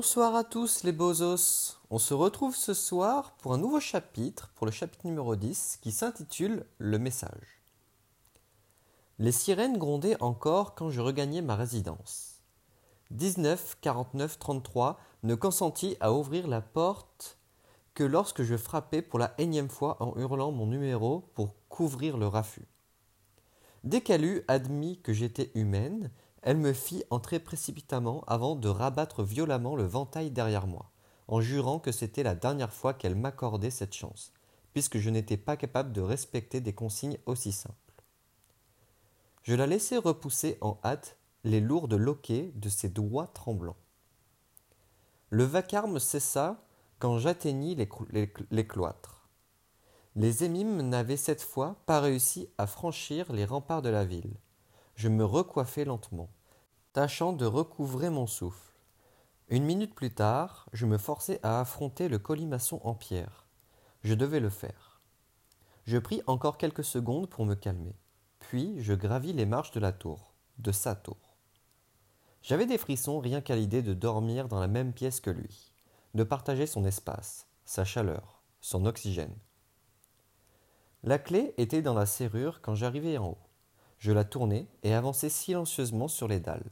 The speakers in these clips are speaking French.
Bonsoir à tous les bozos. On se retrouve ce soir pour un nouveau chapitre, pour le chapitre numéro 10, qui s'intitule Le message. Les sirènes grondaient encore quand je regagnais ma résidence. 19 49 33 ne consentit à ouvrir la porte que lorsque je frappais pour la énième fois en hurlant mon numéro pour couvrir le raffut. Dès qu'elle eut admis que j'étais humaine, elle me fit entrer précipitamment avant de rabattre violemment le ventail derrière moi, en jurant que c'était la dernière fois qu'elle m'accordait cette chance, puisque je n'étais pas capable de respecter des consignes aussi simples. Je la laissai repousser en hâte les lourdes loquets de ses doigts tremblants. Le vacarme cessa quand j'atteignis les, les, les cloîtres. Les émimes n'avaient cette fois pas réussi à franchir les remparts de la ville je me recoiffai lentement, tâchant de recouvrer mon souffle. Une minute plus tard, je me forçai à affronter le colimaçon en pierre. Je devais le faire. Je pris encore quelques secondes pour me calmer. Puis je gravis les marches de la tour, de sa tour. J'avais des frissons rien qu'à l'idée de dormir dans la même pièce que lui, de partager son espace, sa chaleur, son oxygène. La clé était dans la serrure quand j'arrivai en haut. Je la tournai et avançai silencieusement sur les dalles.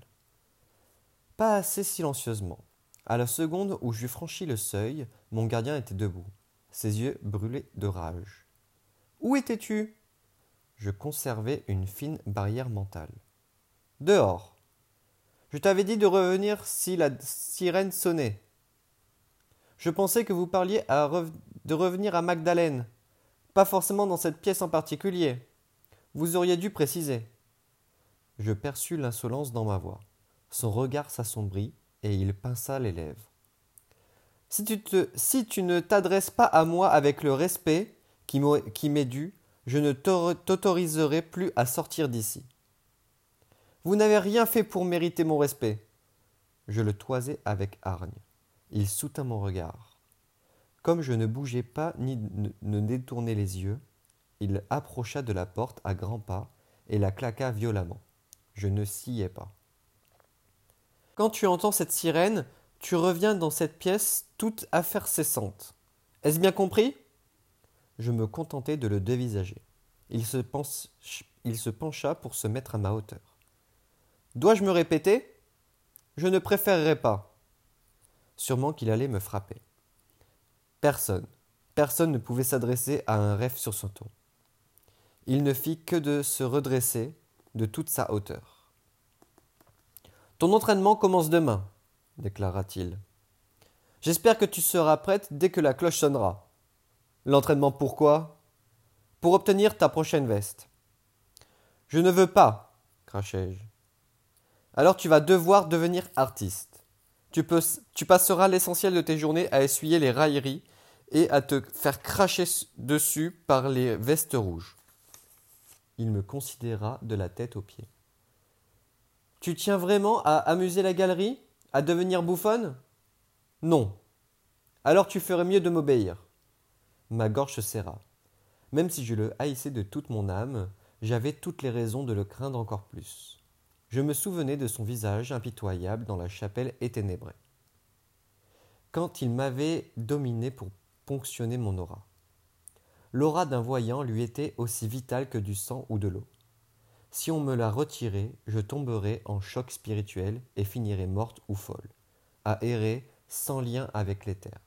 Pas assez silencieusement. À la seconde où j'eus franchi le seuil, mon gardien était debout, ses yeux brûlaient de rage. Où étais-tu? Je conservais une fine barrière mentale. Dehors. Je t'avais dit de revenir si la sirène sonnait. Je pensais que vous parliez de revenir à Magdalene, pas forcément dans cette pièce en particulier. Vous auriez dû préciser. Je perçus l'insolence dans ma voix. Son regard s'assombrit et il pinça les lèvres. Si tu, si tu ne t'adresses pas à moi avec le respect qui m'est dû, je ne t'autoriserai plus à sortir d'ici. Vous n'avez rien fait pour mériter mon respect. Je le toisai avec hargne. Il soutint mon regard. Comme je ne bougeais pas ni ne détournais les yeux, il approcha de la porte à grands pas et la claqua violemment. Je ne sciais pas. Quand tu entends cette sirène, tu reviens dans cette pièce toute affaire cessante. Est-ce bien compris? Je me contentai de le dévisager. Il se, il se pencha pour se mettre à ma hauteur. Dois-je me répéter? Je ne préférerais pas. Sûrement qu'il allait me frapper. Personne, personne ne pouvait s'adresser à un rêve sur son ton. Il ne fit que de se redresser de toute sa hauteur. Ton entraînement commence demain, déclara-t-il. J'espère que tu seras prête dès que la cloche sonnera. L'entraînement pourquoi Pour obtenir ta prochaine veste. Je ne veux pas, crachai-je. Alors tu vas devoir devenir artiste. Tu, tu passeras l'essentiel de tes journées à essuyer les railleries et à te faire cracher dessus par les vestes rouges. Il me considéra de la tête aux pieds. Tu tiens vraiment à amuser la galerie? À devenir bouffonne? Non. Alors tu ferais mieux de m'obéir. Ma gorge se serra. Même si je le haïssais de toute mon âme, j'avais toutes les raisons de le craindre encore plus. Je me souvenais de son visage impitoyable dans la chapelle éténébrée. Quand il m'avait dominé pour ponctionner mon aura l'aura d'un voyant lui était aussi vitale que du sang ou de l'eau. Si on me la retirait, je tomberais en choc spirituel et finirais morte ou folle, à errer sans lien avec l'éther.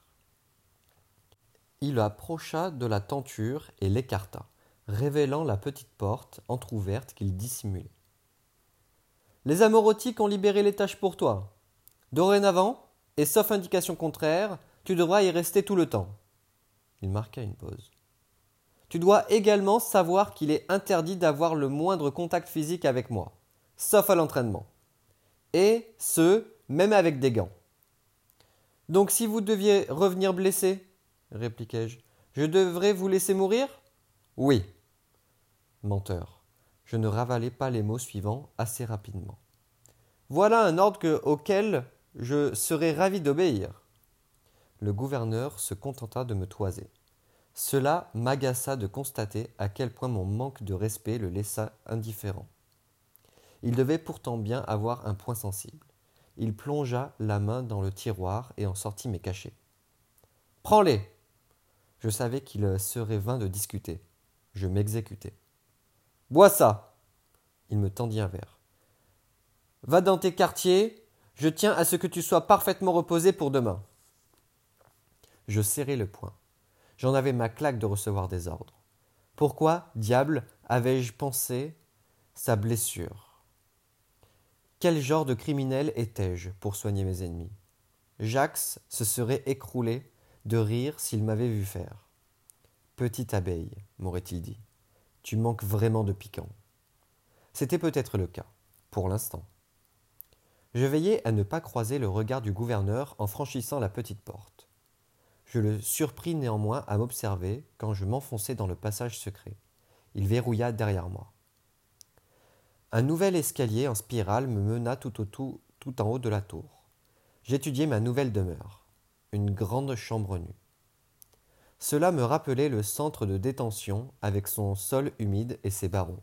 Il approcha de la tenture et l'écarta, révélant la petite porte entr'ouverte qu'il dissimulait. Les amorotiques ont libéré les tâches pour toi. Dorénavant, et sauf indication contraire, tu devras y rester tout le temps. Il marqua une pause. Tu dois également savoir qu'il est interdit d'avoir le moindre contact physique avec moi, sauf à l'entraînement. Et ce, même avec des gants. Donc si vous deviez revenir blessé, répliquai-je, je devrais vous laisser mourir? Oui. Menteur. Je ne ravalai pas les mots suivants assez rapidement. Voilà un ordre auquel je serais ravi d'obéir. Le gouverneur se contenta de me toiser. Cela m'agaça de constater à quel point mon manque de respect le laissa indifférent. Il devait pourtant bien avoir un point sensible. il plongea la main dans le tiroir et en sortit mes cachets. Prends-les Je savais qu'il serait vain de discuter. Je m'exécutais. Bois ça Il me tendit un verre. Va dans tes quartiers, je tiens à ce que tu sois parfaitement reposé pour demain. Je serrai le poing. J'en avais ma claque de recevoir des ordres. Pourquoi, diable, avais-je pensé sa blessure? Quel genre de criminel étais-je pour soigner mes ennemis? Jax se serait écroulé de rire s'il m'avait vu faire. Petite abeille, m'aurait-il dit, tu manques vraiment de piquant. C'était peut-être le cas, pour l'instant. Je veillais à ne pas croiser le regard du gouverneur en franchissant la petite porte. Je le surpris néanmoins à m'observer quand je m'enfonçais dans le passage secret. Il verrouilla derrière moi. Un nouvel escalier en spirale me mena tout, en haut de la tour. J'étudiais ma nouvelle demeure, une grande chambre nue. Cela me rappelait le centre de détention avec son sol humide et ses barreaux.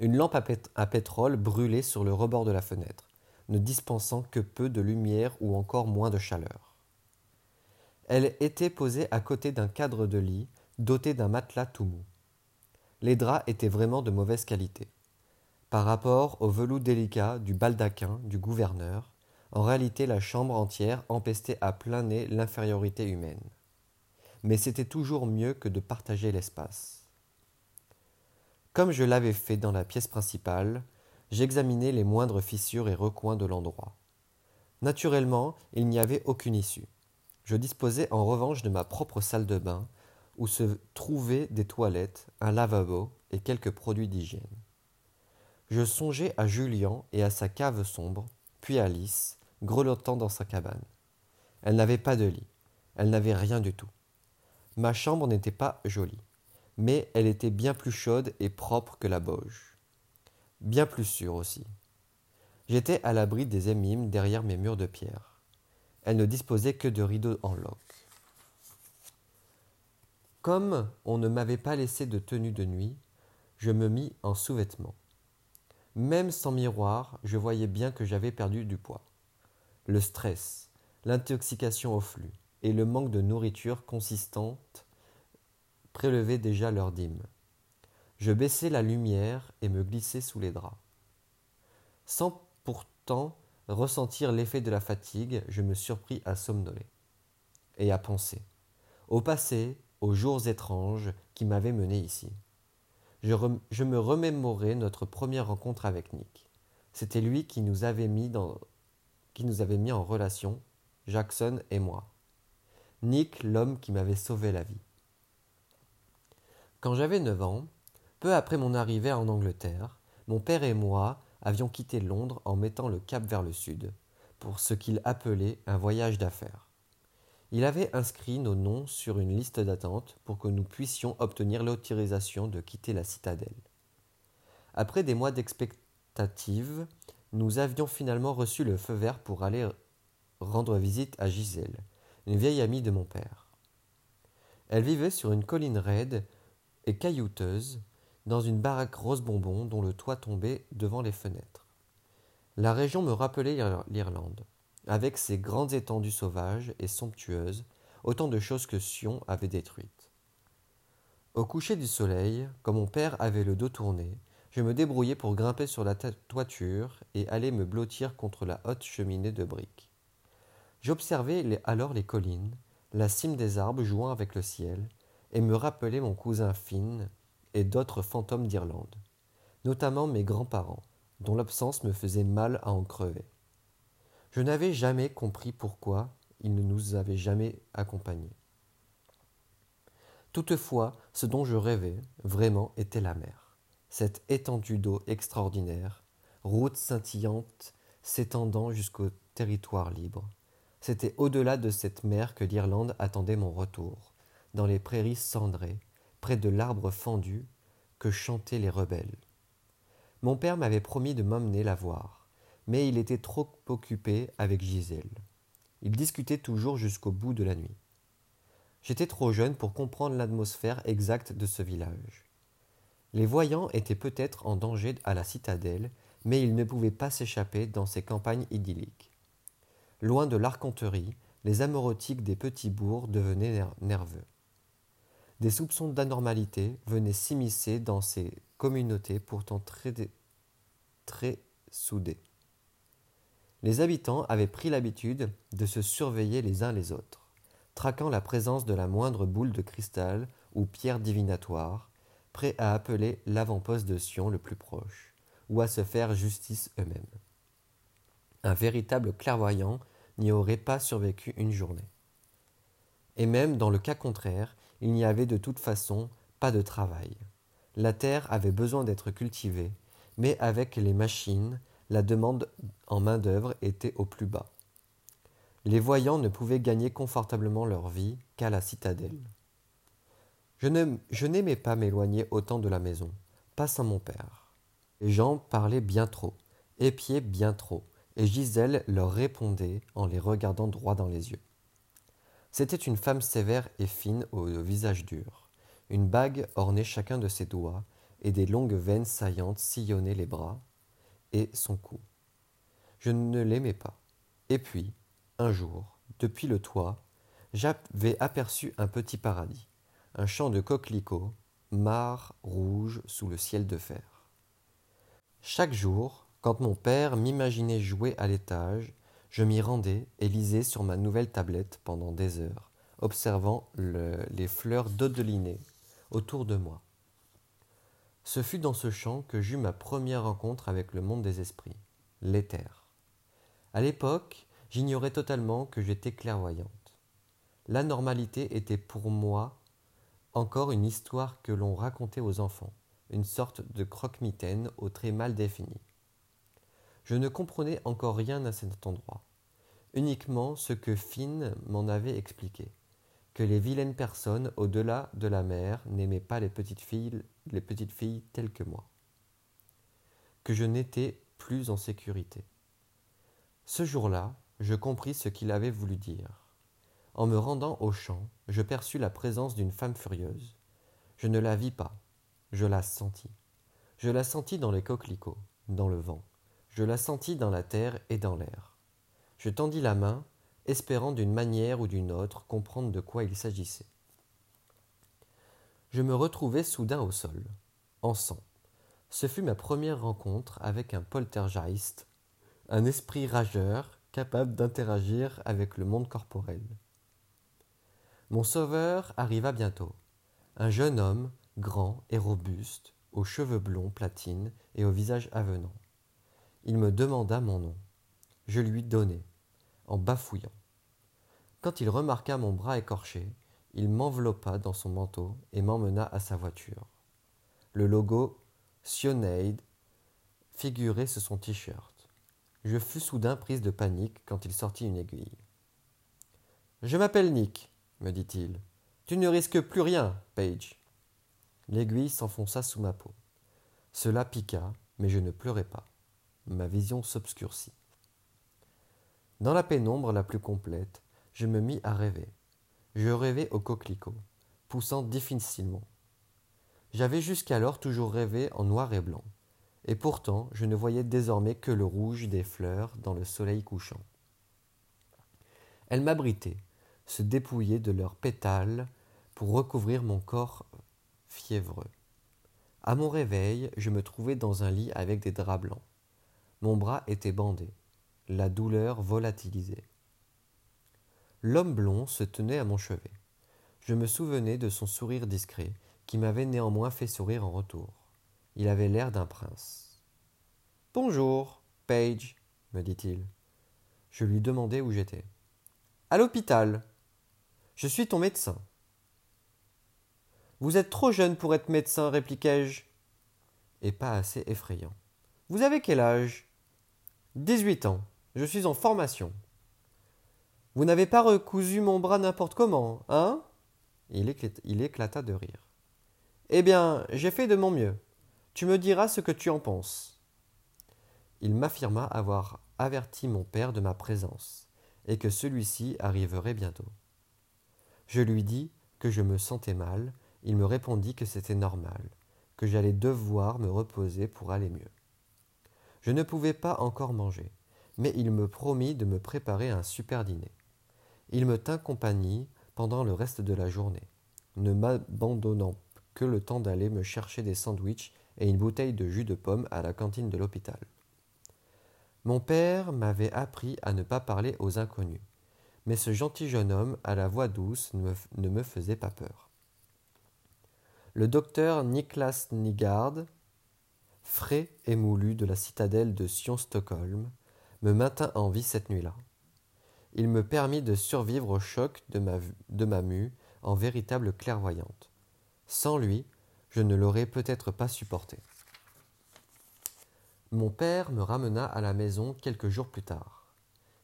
Une lampe à, pétrole brûlait sur le rebord de la fenêtre, ne dispensant que peu de lumière ou encore moins de chaleur. Elle était posée à côté d'un cadre de lit doté d'un matelas tout mou. Les draps étaient vraiment de mauvaise qualité. Par rapport au velours délicat du baldaquin du gouverneur, en réalité la chambre entière empestait à plein nez l'infériorité humaine. Mais c'était toujours mieux que de partager l'espace. Comme je l'avais fait dans la pièce principale, j'examinais les moindres fissures et recoins de l'endroit. Naturellement, il n'y avait aucune issue. Je disposais en revanche de ma propre salle de bain, où se trouvaient des toilettes, un lavabo et quelques produits d'hygiène. Je songeais à Julien et à sa cave sombre, puis à Alice, grelottant dans sa cabane. Elle n'avait pas de lit, elle n'avait rien du tout. Ma chambre n'était pas jolie mais elle était bien plus chaude et propre que la Bauge. Bien plus sûre aussi. J'étais à l'abri des émimes derrière mes murs de pierre. Elle ne disposait que de rideaux en loques. Comme on ne m'avait pas laissé de tenue de nuit, je me mis en sous-vêtements. Même sans miroir, je voyais bien que j'avais perdu du poids. Le stress, l'intoxication au flux et le manque de nourriture consistante prélevaient déjà leur dîme. Je baissai la lumière et me glissai sous les draps. Sans pourtant ressentir l'effet de la fatigue, je me surpris à somnoler et à penser au passé, aux jours étranges qui m'avaient mené ici. Je, me remémorais notre première rencontre avec Nick. C'était lui qui nous avait mis dans, qui nous avait mis en relation, Jackson et moi. Nick, l'homme qui m'avait sauvé la vie. Quand j'avais neuf ans, peu après mon arrivée en Angleterre, mon père et moi avions quitté Londres en mettant le cap vers le sud, pour ce qu'il appelait un voyage d'affaires. Il avait inscrit nos noms sur une liste d'attente pour que nous puissions obtenir l'autorisation de quitter la citadelle. Après des mois d'expectative, nous avions finalement reçu le feu vert pour aller rendre visite à Gisèle, une vieille amie de mon père. Elle vivait sur une colline raide et caillouteuse, dans une baraque rose bonbon dont le toit tombait devant les fenêtres. La région me rappelait l'Irlande, avec ses grandes étendues sauvages et somptueuses, autant de choses que Sion avait détruites. Au coucher du soleil, comme mon père avait le dos tourné, je me débrouillais pour grimper sur la toiture et aller me blottir contre la haute cheminée de briques. J'observais alors les collines, la cime des arbres jouant avec le ciel, et me rappelait mon cousin Finn et d'autres fantômes d'Irlande, notamment mes grands-parents, dont l'absence me faisait mal à en crever. Je n'avais jamais compris pourquoi ils ne nous avaient jamais accompagnés. Toutefois, ce dont je rêvais vraiment était la mer, cette étendue d'eau extraordinaire, route scintillante s'étendant jusqu'au territoire libre. C'était au-delà de cette mer que l'Irlande attendait mon retour, dans les prairies cendrées, près de l'arbre fendu, que chantaient les rebelles. Mon père m'avait promis de m'emmener la voir, mais il était trop occupé avec Gisèle. Il discutait toujours jusqu'au bout de la nuit. J'étais trop jeune pour comprendre l'atmosphère exacte de ce village. Les voyants étaient peut-être en danger à la citadelle, mais il ne pouvait pas s'échapper dans ces campagnes idylliques. Loin de l'arconterie, les amorotiques des petits bourgs devenaient nerveux. Des soupçons d'anormalité venaient s'immiscer dans ces communautés pourtant très, soudées. Les habitants avaient pris l'habitude de se surveiller les uns les autres, traquant la présence de la moindre boule de cristal ou pierre divinatoire, prêts à appeler l'avant-poste de Sion le plus proche, ou à se faire justice eux-mêmes. Un véritable clairvoyant n'y aurait pas survécu une journée. Et même dans le cas contraire, il n'y avait de toute façon pas de travail. La terre avait besoin d'être cultivée, mais avec les machines, la demande en main-d'œuvre était au plus bas. Les voyants ne pouvaient gagner confortablement leur vie qu'à la citadelle. Je n'aimais pas m'éloigner autant de la maison, pas sans mon père. Les gens parlaient bien trop, épiaient bien trop, et Gisèle leur répondait en les regardant droit dans les yeux. C'était une femme sévère et fine au visage dur. Une bague ornait chacun de ses doigts, et des longues veines saillantes sillonnaient les bras et son cou. Je ne l'aimais pas. Et puis, un jour, depuis le toit, j'avais aperçu un petit paradis, un champ de coquelicots, marre rouge sous le ciel de fer. Chaque jour, quand mon père m'imaginait jouer à l'étage, je m'y rendais et lisais sur ma nouvelle tablette pendant des heures, observant les fleurs d'odeliné autour de moi. Ce fut dans ce champ que j'eus ma première rencontre avec le monde des esprits, l'éther. À l'époque, j'ignorais totalement que j'étais clairvoyante. La normalité était pour moi encore une histoire que l'on racontait aux enfants, une sorte de croque-mitaine au trait mal défini. Je ne comprenais encore rien à cet endroit, uniquement ce que Finn m'en avait expliqué, que les vilaines personnes au-delà de la mer n'aimaient pas les petites filles, les petites filles telles que moi, que je n'étais plus en sécurité. Ce jour-là, je compris ce qu'il avait voulu dire. En me rendant au champ, je perçus la présence d'une femme furieuse. Je ne la vis pas, je la sentis. Je la sentis dans les coquelicots, dans le vent. Je la sentis dans la terre et dans l'air. Je tendis la main, espérant d'une manière ou d'une autre comprendre de quoi il s'agissait. Je me retrouvai soudain au sol, en sang. Ce fut ma première rencontre avec un poltergeist, un esprit rageur capable d'interagir avec le monde corporel. Mon sauveur arriva bientôt, un jeune homme, grand et robuste, aux cheveux blonds platine et au visage avenant. Il me demanda mon nom. Je lui donnai, en bafouillant. Quand il remarqua mon bras écorché, il m'enveloppa dans son manteau et m'emmena à sa voiture. Le logo Sionade figurait sur son t-shirt. Je fus soudain prise de panique quand il sortit une aiguille. Je m'appelle Nick, me dit-il. Tu ne risques plus rien, Page. L'aiguille s'enfonça sous ma peau. Cela piqua, mais je ne pleurai pas ma vision s'obscurcit. Dans la pénombre la plus complète, je me mis à rêver. Je rêvais au coquelicot, poussant difficilement. J'avais jusqu'alors toujours rêvé en noir et blanc, et pourtant je ne voyais désormais que le rouge des fleurs dans le soleil couchant. Elles m'abritaient, se dépouillaient de leurs pétales pour recouvrir mon corps fiévreux. À mon réveil, je me trouvais dans un lit avec des draps blancs. Mon bras était bandé, la douleur volatilisée. L'homme blond se tenait à mon chevet. Je me souvenais de son sourire discret, qui m'avait néanmoins fait sourire en retour. Il avait l'air d'un prince. Bonjour, Page, me dit-il. Je lui demandai où j'étais. À l'hôpital. Je suis ton médecin. Vous êtes trop jeune pour être médecin, répliquai-je. Et pas assez effrayant. Vous avez quel âge? 18 ans. Je suis en formation. Vous n'avez pas recousu mon bras n'importe comment, hein? Il, il éclata de rire. Eh bien, j'ai fait de mon mieux. Tu me diras ce que tu en penses. Il m'affirma avoir averti mon père de ma présence, et que celui-ci arriverait bientôt. Je lui dis que je me sentais mal, il me répondit que c'était normal, que j'allais devoir me reposer pour aller mieux. Je ne pouvais pas encore manger, mais il me promit de me préparer un super dîner. Il me tint compagnie pendant le reste de la journée, ne m'abandonnant que le temps d'aller me chercher des sandwichs et une bouteille de jus de pomme à la cantine de l'hôpital. Mon père m'avait appris à ne pas parler aux inconnus, mais ce gentil jeune homme à la voix douce ne me, faisait pas peur. Le docteur Niklas Nigard, frais et moulu de la citadelle de Sion-Stockholm, me maintint en vie cette nuit-là. Il me permit de survivre au choc de ma, mue en véritable clairvoyante. Sans lui, je ne l'aurais peut-être pas supporté. Mon père me ramena à la maison quelques jours plus tard.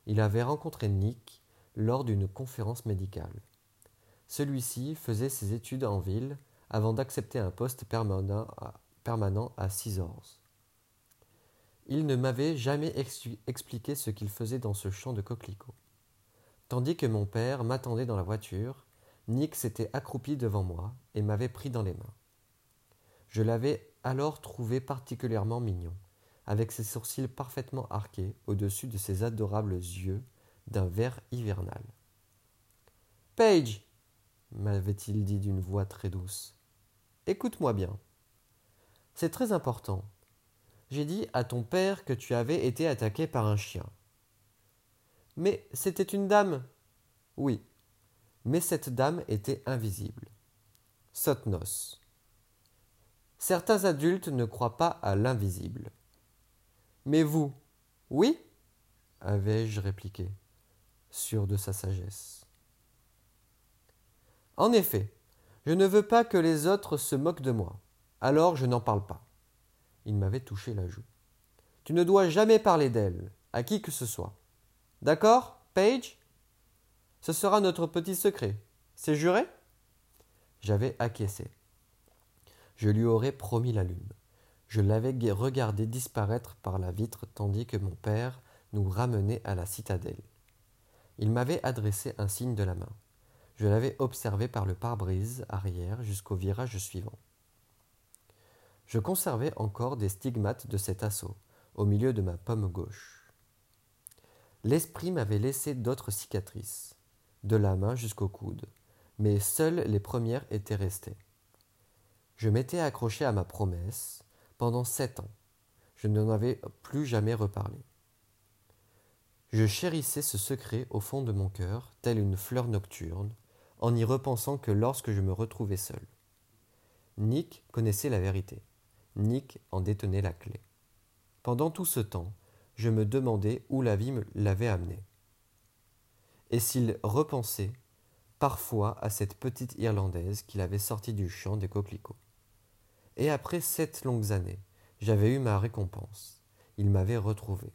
Il avait rencontré Nick lors d'une conférence médicale. Celui-ci faisait ses études en ville avant d'accepter un poste permanent à, permanent à Il ne m'avait jamais expliqué ce qu'il faisait dans ce champ de coquelicots. Tandis que mon père m'attendait dans la voiture, Nick s'était accroupi devant moi et m'avait pris dans les mains. Je l'avais alors trouvé particulièrement mignon, avec ses sourcils parfaitement arqués au-dessus de ses adorables yeux d'un vert hivernal. Paige m'avait-il dit d'une voix très douce. Écoute-moi bien. C'est très important. J'ai dit à ton père que tu avais été attaqué par un chien. Mais c'était une dame. Oui, mais cette dame était invisible. Sotnos. Certains adultes ne croient pas à l'invisible. Mais vous, oui? avais-je répliqué, sûr de sa sagesse. En effet, je ne veux pas que les autres se moquent de moi, alors je n'en parle pas. Il m'avait touché la joue. Tu ne dois jamais parler d'elle, à qui que ce soit. D'accord, Paige? Ce sera notre petit secret. C'est juré? J'avais acquiescé. Je lui aurais promis la lune. Je l'avais regardé disparaître par la vitre tandis que mon père nous ramenait à la citadelle. Il m'avait adressé un signe de la main. Je l'avais observé par le pare-brise arrière jusqu'au virage suivant. Je conservais encore des stigmates de cet assaut, au milieu de ma pomme gauche. L'esprit m'avait laissé d'autres cicatrices de la main jusqu'au coude, mais seules les premières étaient restées. Je m'étais accroché à ma promesse pendant sept ans. Je n'en avais plus jamais reparlé. Je chérissais ce secret au fond de mon cœur, telle une fleur nocturne, en y repensant que lorsque je me retrouvais seul. Nick connaissait la vérité. Nick en détenait la clé. Pendant tout ce temps, je me demandais où la vie l'avait amené et s'il repensait parfois à cette petite Irlandaise qu'il avait sortie du champ des coquelicots. Et après sept longues années, j'avais eu ma récompense. Il m'avait retrouvé.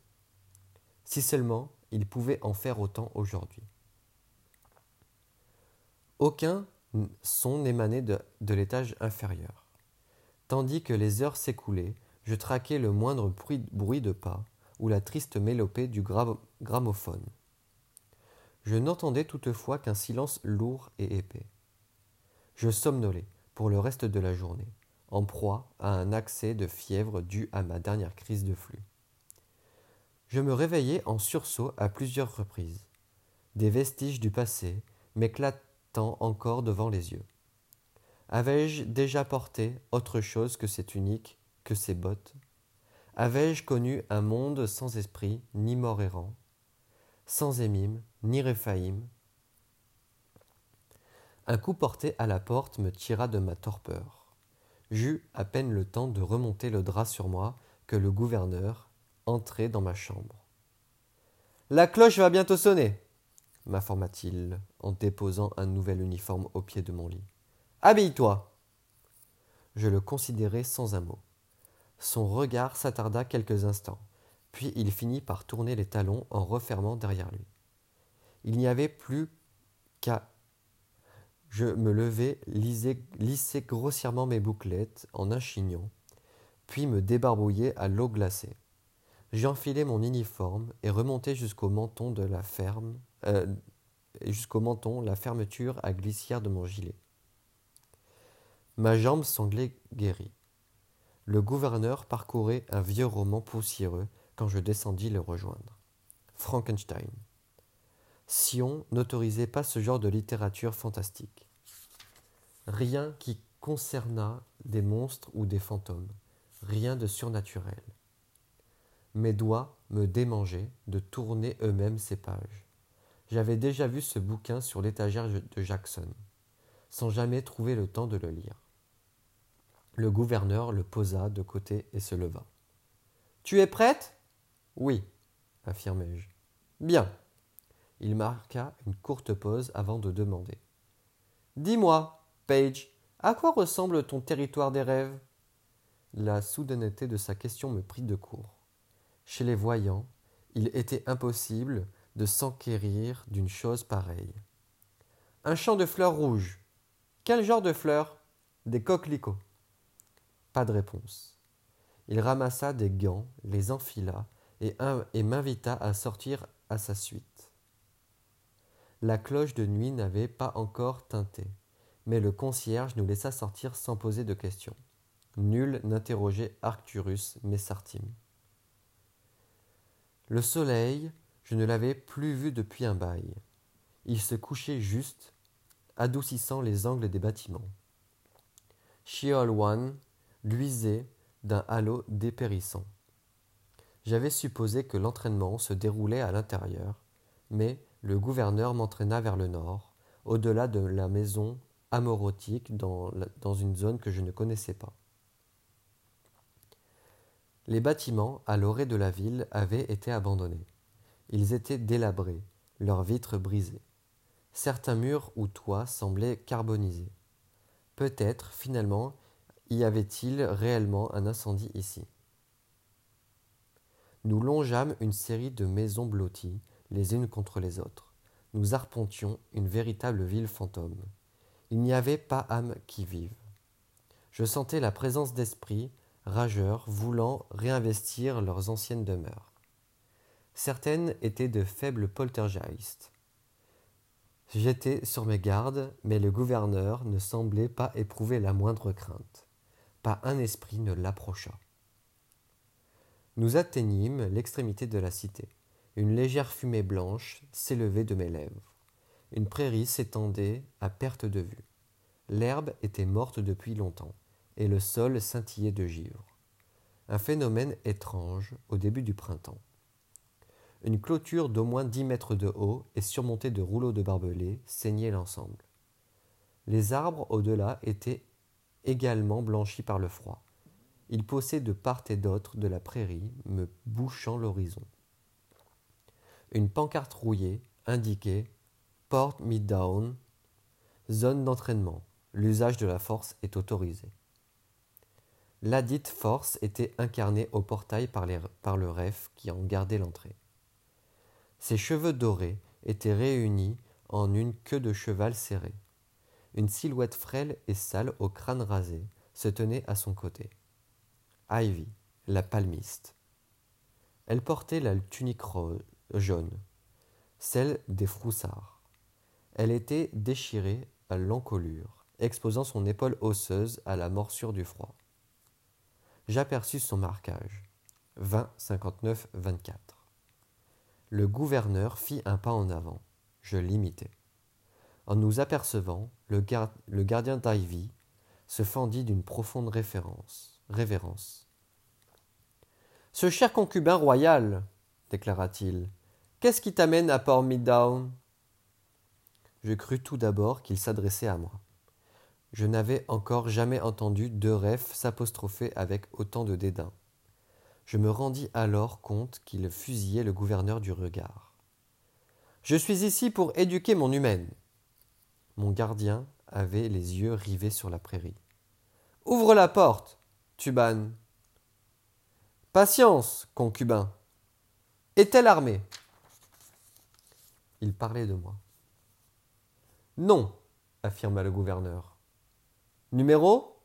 Si seulement il pouvait en faire autant aujourd'hui. Aucun son n'émanait de, de l'étage inférieur. Tandis que les heures s'écoulaient, je traquais le moindre bruit, de pas ou la triste mélopée du gramophone. Je n'entendais toutefois qu'un silence lourd et épais. Je somnolais pour le reste de la journée, en proie à un accès de fièvre dû à ma dernière crise de flux. Je me réveillais en sursaut à plusieurs reprises, des vestiges du passé m'éclatant encore devant les yeux. Avais-je déjà porté autre chose que cette tunique, que ces bottes? Avais-je connu un monde sans esprit, ni mort errant sans Émime ni Réphaïm? Un coup porté à la porte me tira de ma torpeur. J'eus à peine le temps de remonter le drap sur moi que le gouverneur entrait dans ma chambre. La cloche va bientôt sonner, m'informa-t-il en déposant un nouvel uniforme au pied de mon lit. Habille-toi. Je le considérai sans un mot. Son regard s'attarda quelques instants puis il finit par tourner les talons en refermant derrière lui. Il n'y avait plus qu'à. Je me levai, lissai grossièrement mes bouclettes en un chignon, puis me débarbouillai à l'eau glacée. J'enfilai mon uniforme et remontai jusqu'au menton de la ferme, euh, jusqu'au menton la fermeture à glissière de mon gilet. Ma jambe sanglait guérie. Le gouverneur parcourait un vieux roman poussiéreux quand je descendis le rejoindre. Frankenstein. Sion n'autorisait pas ce genre de littérature fantastique. Rien qui concernât des monstres ou des fantômes, rien de surnaturel. Mes doigts me démangeaient de tourner eux-mêmes ces pages. J'avais déjà vu ce bouquin sur l'étagère de Jackson, sans jamais trouver le temps de le lire. Le gouverneur le posa de côté et se leva. Tu es prête? Oui, affirmai-je. Bien. Il marqua une courte pause avant de demander. Dis-moi, Page, à quoi ressemble ton territoire des rêves? La soudaineté de sa question me prit de court. Chez les voyants, il était impossible de s'enquérir d'une chose pareille. Un champ de fleurs rouges. Quel genre de fleurs? Des coquelicots. Pas de réponse. Il ramassa des gants, les enfila et, m'invita à sortir à sa suite. La cloche de nuit n'avait pas encore tinté, mais le concierge nous laissa sortir sans poser de questions. Nul n'interrogeait Arcturus Messartim. Le soleil, je ne l'avais plus vu depuis un bail. Il se couchait juste, adoucissant les angles des bâtiments. Luisait d'un halo dépérissant. J'avais supposé que l'entraînement se déroulait à l'intérieur, mais le gouverneur m'entraîna vers le nord, au-delà de la maison amorotique dans, dans une zone que je ne connaissais pas. Les bâtiments à l'orée de la ville avaient été abandonnés. Ils étaient délabrés, leurs vitres brisées. Certains murs ou toits semblaient carbonisés. Peut-être, finalement, y avait-il réellement un incendie ici? Nous longeâmes une série de maisons blotties, les unes contre les autres. Nous arpentions une véritable ville fantôme. Il n'y avait pas âme qui vive. Je sentais la présence d'esprits, rageurs, voulant réinvestir leurs anciennes demeures. Certaines étaient de faibles poltergeists. J'étais sur mes gardes, mais le gouverneur ne semblait pas éprouver la moindre crainte. Pas un esprit ne l'approcha. Nous atteignîmes l'extrémité de la cité. Une légère fumée blanche s'élevait de mes lèvres. Une prairie s'étendait à perte de vue. L'herbe était morte depuis longtemps, et le sol scintillait de givre. Un phénomène étrange au début du printemps. Une clôture d'au moins dix mètres de haut et surmontée de rouleaux de barbelés ceignait l'ensemble. Les arbres au-delà étaient également blanchi par le froid. Il poussait de part et d'autre de la prairie, me bouchant l'horizon. Une pancarte rouillée indiquait Port Me Down, zone d'entraînement. L'usage de la force est autorisé. Ladite force était incarnée au portail par, par le ref qui en gardait l'entrée. Ses cheveux dorés étaient réunis en une queue de cheval serrée. Une silhouette frêle et sale au crâne rasé se tenait à son côté. Ivy, la palmiste. Elle portait la tunique jaune, celle des froussards. Elle était déchirée à l'encolure, exposant son épaule osseuse à la morsure du froid. J'aperçus son marquage. 20 59 24. Le gouverneur fit un pas en avant. Je l'imitai. En nous apercevant, le, gardien d'Ivy se fendit d'une profonde référence, révérence. Ce cher concubin royal, déclara-t-il, qu'est-ce qui t'amène à Port Middown? Je crus tout d'abord qu'il s'adressait à moi. Je n'avais encore jamais entendu deux refs s'apostropher avec autant de dédain. Je me rendis alors compte qu'il fusillait le gouverneur du regard. Je suis ici pour éduquer mon humaine, mon gardien avait les yeux rivés sur la prairie. Ouvre la porte, Tuban. Patience, concubin. Est-elle armée? Il parlait de moi. Non, affirma le gouverneur. Numéro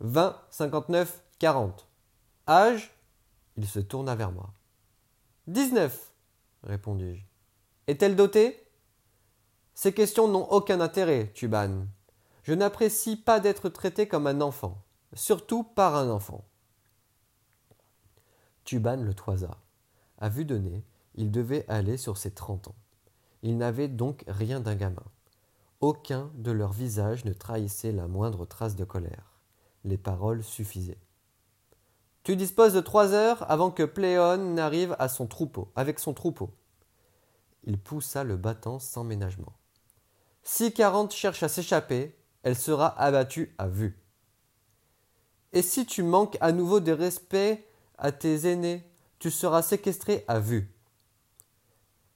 20 59 40. Âge? Il se tourna vers moi. 19, répondis-je. Est-elle dotée? Ces questions n'ont aucun intérêt, Tuban. Je n'apprécie pas d'être traité comme un enfant. surtout par un enfant. Tuban le toisa. À vue de nez, il devait aller sur ses trente ans. Il n'avait donc rien d'un gamin. Aucun de leurs visages ne trahissait la moindre trace de colère. Les paroles suffisaient. Tu disposes de trois heures avant que Pléon n'arrive à son troupeau, avec son troupeau. Il poussa le battant sans ménagement. Si quarante cherche à s'échapper, elle sera abattue à vue. Et si tu manques à nouveau de respect à tes aînés, tu seras séquestré à vue.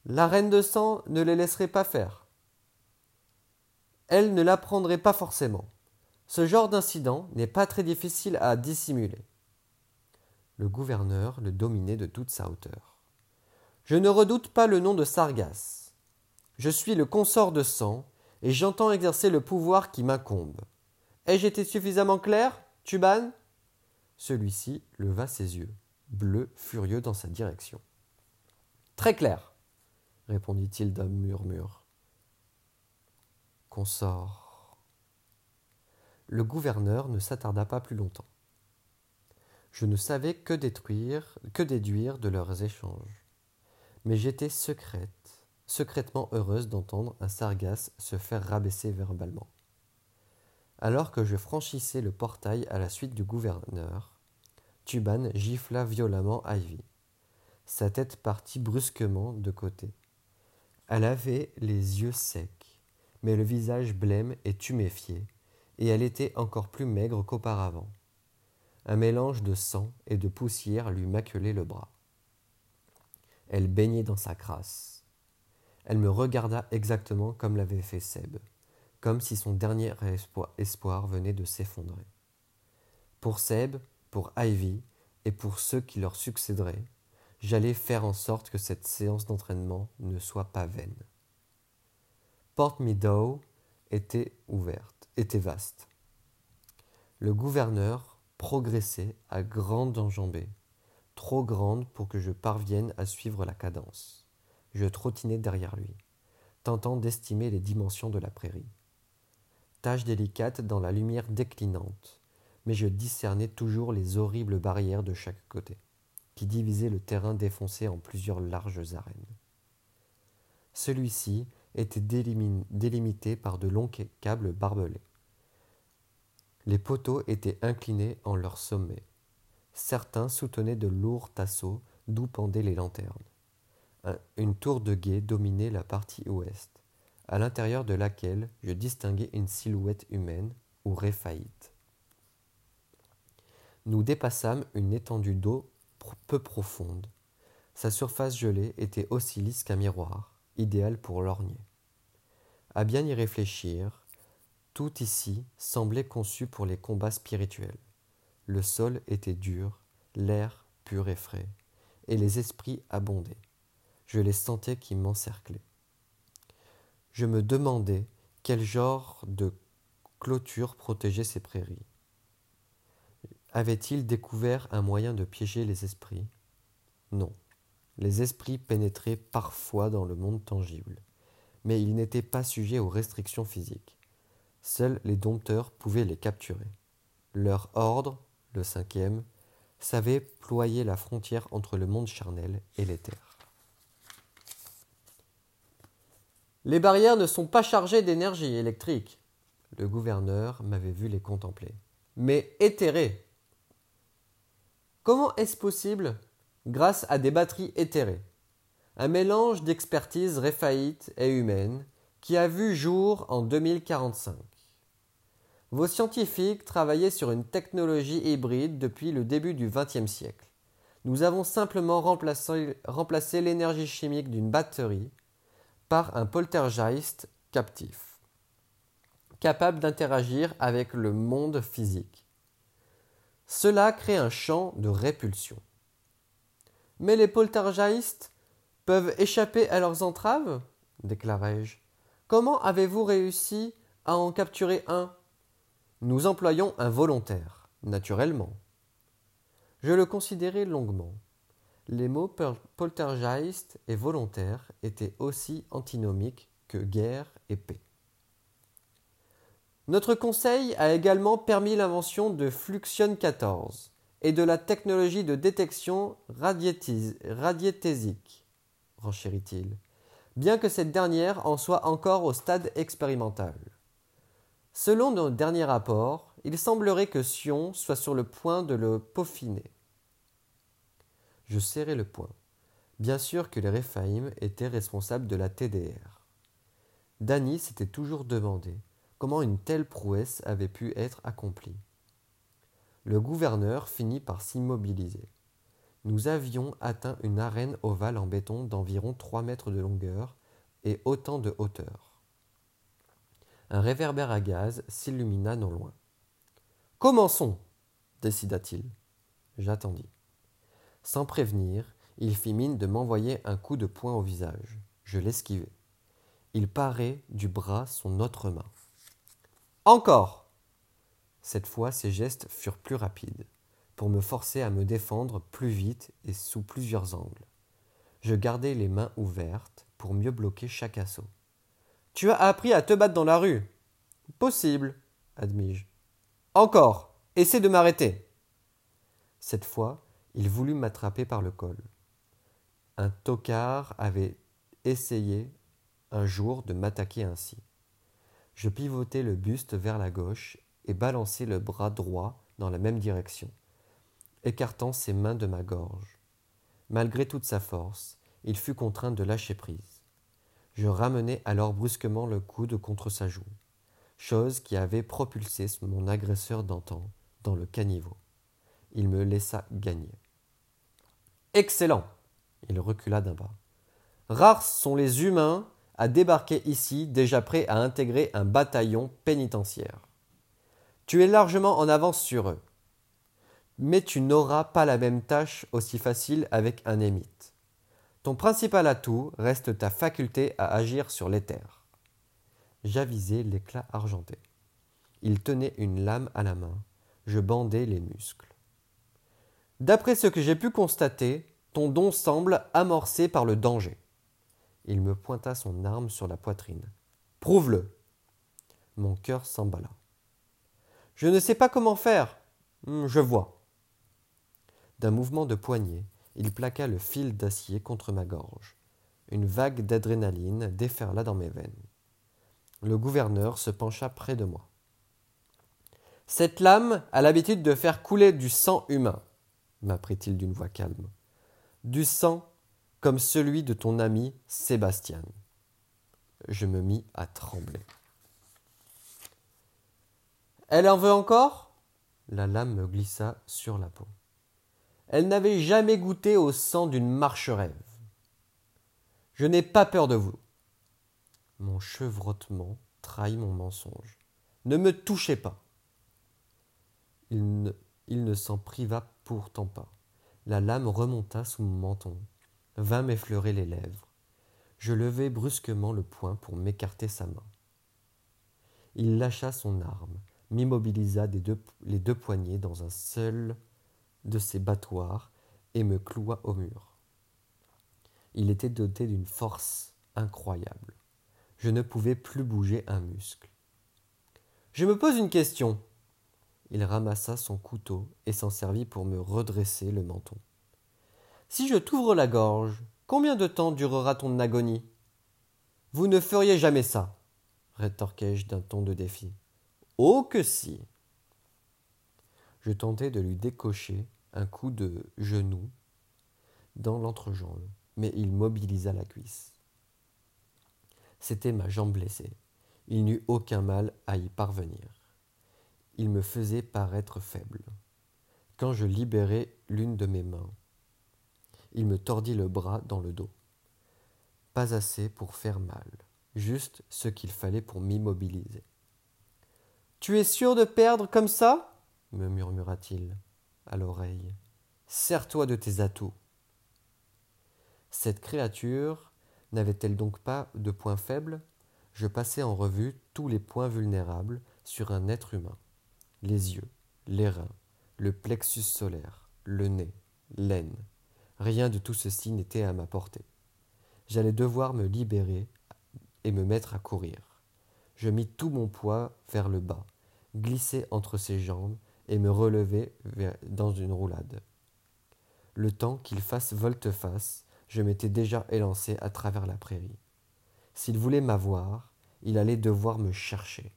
La reine de sang ne les laisserait pas faire. Elle ne l'apprendrait pas forcément. Ce genre d'incident n'est pas très difficile à dissimuler. Le gouverneur le dominait de toute sa hauteur. Je ne redoute pas le nom de Sargas. Je suis le consort de sang, et j'entends exercer le pouvoir qui m'incombe. Ai-je été suffisamment clair, Tuban? Celui-ci leva ses yeux, bleus, furieux dans sa direction. Très clair répondit-il d'un murmure. Consort. Le gouverneur ne s'attarda pas plus longtemps. Je ne savais que détruire, que déduire de leurs échanges. Mais j'étais secrète, secrètement heureuse d'entendre un sargasse se faire rabaisser verbalement. Alors que je franchissais le portail à la suite du gouverneur, Tuban gifla violemment Ivy. Sa tête partit brusquement de côté. Elle avait les yeux secs, mais le visage blême et tuméfié, et elle était encore plus maigre qu'auparavant. Un mélange de sang et de poussière lui maculait le bras. Elle baignait dans sa crasse. Elle me regarda exactement comme l'avait fait Seb, comme si son dernier espoir venait de s'effondrer. Pour Seb, pour Ivy et pour ceux qui leur succéderaient, j'allais faire en sorte que cette séance d'entraînement ne soit pas vaine. Port Meadow était ouverte, était vaste. Le gouverneur progressait à grande enjambée, trop grande pour que je parvienne à suivre la cadence. Je trottinais derrière lui, tentant d'estimer les dimensions de la prairie. Tâche délicate dans la lumière déclinante, mais je discernais toujours les horribles barrières de chaque côté qui divisait le terrain défoncé en plusieurs larges arènes. Celui-ci était délimité par de longs câbles barbelés. Les poteaux étaient inclinés en leur sommet. Certains soutenaient de lourds tasseaux d'où pendaient les lanternes. Une tour de guet dominait la partie ouest, à l'intérieur de laquelle je distinguais une silhouette humaine ou réfaillite. Nous dépassâmes une étendue d'eau peu profonde. Sa surface gelée était aussi lisse qu'un miroir, idéal pour lorgner. À bien y réfléchir, tout ici semblait conçu pour les combats spirituels. Le sol était dur, l'air pur et frais, et les esprits abondaient. Je les sentais qui m'encerclaient. Je me demandais quel genre de clôture protégeait ces prairies. Avait-il découvert un moyen de piéger les esprits? Non. Les esprits pénétraient parfois dans le monde tangible, mais ils n'étaient pas sujets aux restrictions physiques. Seuls les dompteurs pouvaient les capturer. Leur ordre, le cinquième, savait ployer la frontière entre le monde charnel et l'éther. Les barrières ne sont pas chargées d'énergie électrique. Le gouverneur m'avait vu les contempler. Mais éthérées. Comment est-ce possible Grâce à des batteries éthérées. Un mélange d'expertise réfaillite et humaine qui a vu jour en 2045. Vos scientifiques travaillaient sur une technologie hybride depuis le début du XXe siècle. Nous avons simplement remplacé l'énergie chimique d'une batterie par un poltergeist captif, capable d'interagir avec le monde physique. Cela crée un champ de répulsion. Mais les poltergeists peuvent échapper à leurs entraves déclarai-je. Comment avez-vous réussi à en capturer un? Nous employons un volontaire, naturellement. Je le considérai longuement. Les mots poltergeist et volontaire étaient aussi antinomiques que guerre et paix. Notre conseil a également permis l'invention de Fluxion 14 et de la technologie de détection radiétésique, renchérit-il, bien que cette dernière en soit encore au stade expérimental. Selon nos derniers rapports, il semblerait que Sion soit sur le point de le peaufiner. Je serrai le point. Bien sûr que les Réphaïm étaient responsables de la TDR. Danny s'était toujours demandé comment une telle prouesse avait pu être accomplie. Le gouverneur finit par s'immobiliser. Nous avions atteint une arène ovale en béton d'environ trois mètres de longueur et autant de hauteur. Un réverbère à gaz s'illumina non loin. Commençons, décida-t-il. J'attendis. Sans prévenir, il fit mine de m'envoyer un coup de poing au visage. Je l'esquivai. Il parait du bras son autre main. Encore Cette fois, ses gestes furent plus rapides, pour me forcer à me défendre plus vite et sous plusieurs angles. Je gardai les mains ouvertes pour mieux bloquer chaque assaut. Tu as appris à te battre dans la rue. Possible, admis-je. Encore. Essaie de m'arrêter. Cette fois, il voulut m'attraper par le col. Un tocard avait essayé un jour de m'attaquer ainsi. Je pivotai le buste vers la gauche et balançai le bras droit dans la même direction, écartant ses mains de ma gorge. Malgré toute sa force, il fut contraint de lâcher prise. Je ramenai alors brusquement le coude contre sa joue, chose qui avait propulsé mon agresseur d'antan dans le caniveau. Il me laissa gagner. Excellent Il recula d'un pas. Rares sont les humains à débarquer ici déjà prêts à intégrer un bataillon pénitentiaire. Tu es largement en avance sur eux. Mais tu n'auras pas la même tâche aussi facile avec un émite. Ton principal atout reste ta faculté à agir sur l'éther. J'avisai l'éclat argenté. Il tenait une lame à la main. Je bandais les muscles. D'après ce que j'ai pu constater, ton don semble amorcé par le danger. Il me pointa son arme sur la poitrine. Prouve-le. Mon cœur s'emballa. Je ne sais pas comment faire. Hmm, je vois. D'un mouvement de poignet, il plaqua le fil d'acier contre ma gorge. Une vague d'adrénaline déferla dans mes veines. Le gouverneur se pencha près de moi. Cette lame a l'habitude de faire couler du sang humain, m'apprit-il d'une voix calme. Du sang comme celui de ton ami Sébastien. Je me mis à trembler. Elle en veut encore? La lame me glissa sur la peau. Elle n'avait jamais goûté au sang d'une marche-rêve. Je n'ai pas peur de vous. Mon chevrotement trahit mon mensonge. Ne me touchez pas. Il ne, il ne s'en priva pourtant pas. La lame remonta sous mon menton, vint m'effleurer les lèvres. Je levai brusquement le poing pour m'écarter sa main. Il lâcha son arme, m'immobilisa les deux poignets dans un seul de ses battoirs et me cloua au mur. Il était doté d'une force incroyable. Je ne pouvais plus bouger un muscle. Je me pose une question. Il ramassa son couteau et s'en servit pour me redresser le menton. Si je t'ouvre la gorge, combien de temps durera ton agonie Vous ne feriez jamais ça, rétorquai-je d'un ton de défi. Oh que si je tentai de lui décocher un coup de genou dans l'entrejambe, mais il mobilisa la cuisse. C'était ma jambe blessée. Il n'eut aucun mal à y parvenir. Il me faisait paraître faible. Quand je libérai l'une de mes mains, il me tordit le bras dans le dos. Pas assez pour faire mal, juste ce qu'il fallait pour m'immobiliser. Tu es sûr de perdre comme ça? me murmura-t-il à l'oreille. Sers-toi de tes atouts. Cette créature n'avait-elle donc pas de points faibles Je passai en revue tous les points vulnérables sur un être humain. Les yeux, les reins, le plexus solaire, le nez, l'aine. Rien de tout ceci n'était à ma portée. J'allais devoir me libérer et me mettre à courir. Je mis tout mon poids vers le bas, glissai entre ses jambes et me relevai dans une roulade. Le temps qu'il fasse volte-face, je m'étais déjà élancé à travers la prairie. S'il voulait m'avoir, il allait devoir me chercher.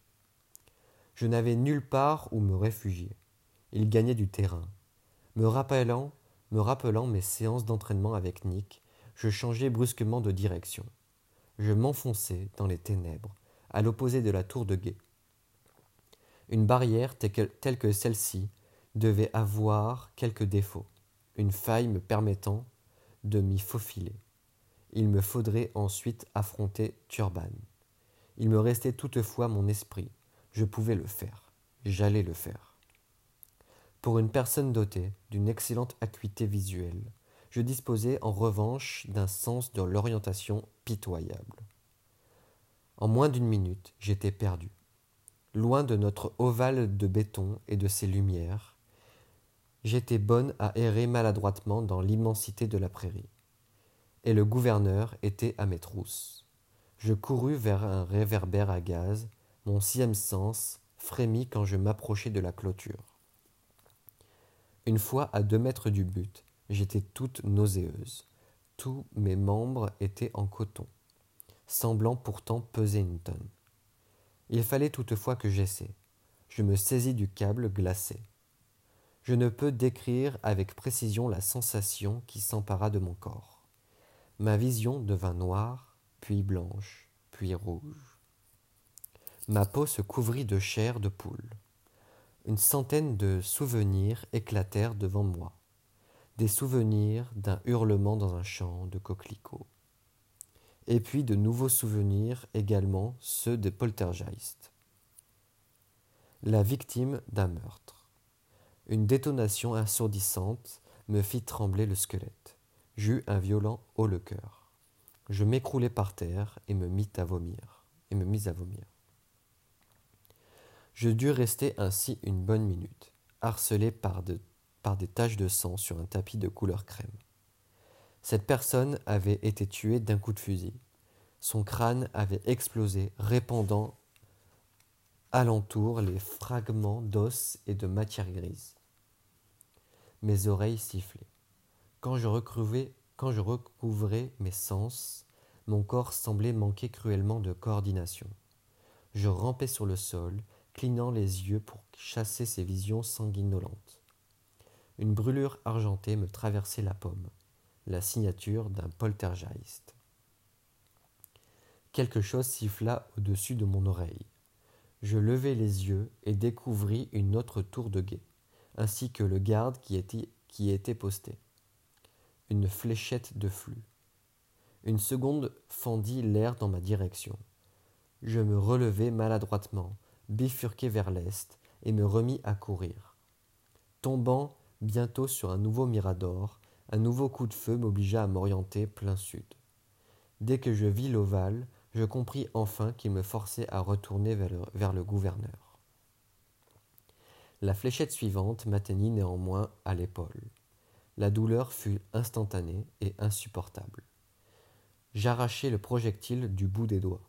Je n'avais nulle part où me réfugier. Il gagnait du terrain. Me rappelant, me rappelant mes séances d'entraînement avec Nick, je changeai brusquement de direction. Je m'enfonçai dans les ténèbres, à l'opposé de la tour de guet. Une barrière telle que celle-ci devait avoir quelques défauts, une faille me permettant de m'y faufiler. Il me faudrait ensuite affronter Turban. Il me restait toutefois mon esprit. Je pouvais le faire. J'allais le faire. Pour une personne dotée d'une excellente acuité visuelle, je disposais en revanche d'un sens de l'orientation pitoyable. En moins d'une minute, j'étais perdu. Loin de notre ovale de béton et de ses lumières, j'étais bonne à errer maladroitement dans l'immensité de la prairie. Et le gouverneur était à mes trousses. Je courus vers un réverbère à gaz, mon sixième sens frémit quand je m'approchai de la clôture. Une fois à deux mètres du but, j'étais toute nauséeuse. Tous mes membres étaient en coton semblant pourtant peser une tonne. Il fallait toutefois que j'essaie. Je me saisis du câble glacé. Je ne peux décrire avec précision la sensation qui s'empara de mon corps. Ma vision devint noire, puis blanche, puis rouge. Ma peau se couvrit de chair de poule. Une centaine de souvenirs éclatèrent devant moi. Des souvenirs d'un hurlement dans un champ de coquelicots et puis de nouveaux souvenirs également, ceux des poltergeists. La victime d'un meurtre. Une détonation assourdissante me fit trembler le squelette. J'eus un violent haut le cœur. Je m'écroulai par terre et me mis à vomir. Et me mis à vomir. Je dus rester ainsi une bonne minute, harcelé par, des taches de sang sur un tapis de couleur crème. Cette personne avait été tuée d'un coup de fusil. Son crâne avait explosé, répandant alentour les fragments d'os et de matière grise. Mes oreilles sifflaient. Quand je recouvrais mes sens, mon corps semblait manquer cruellement de coordination. Je rampais sur le sol, clignant les yeux pour chasser ces visions sanguinolentes. Une brûlure argentée me traversait la paume la signature d'un poltergeist. Quelque chose siffla au-dessus de mon oreille. Je levai les yeux et découvris une autre tour de guet, ainsi que le garde qui était, qui était posté. Une fléchette de flux. Une seconde fendit l'air dans ma direction. Je me relevai maladroitement, bifurquai vers l'est, et me remis à courir. Tombant bientôt sur un nouveau mirador, un nouveau coup de feu m'obligea à m'orienter plein sud. Dès que je vis l'ovale, je compris enfin qu'il me forçait à retourner vers le gouverneur. La fléchette suivante m'atteignit néanmoins à l'épaule. La douleur fut instantanée et insupportable. J'arrachai le projectile du bout des doigts.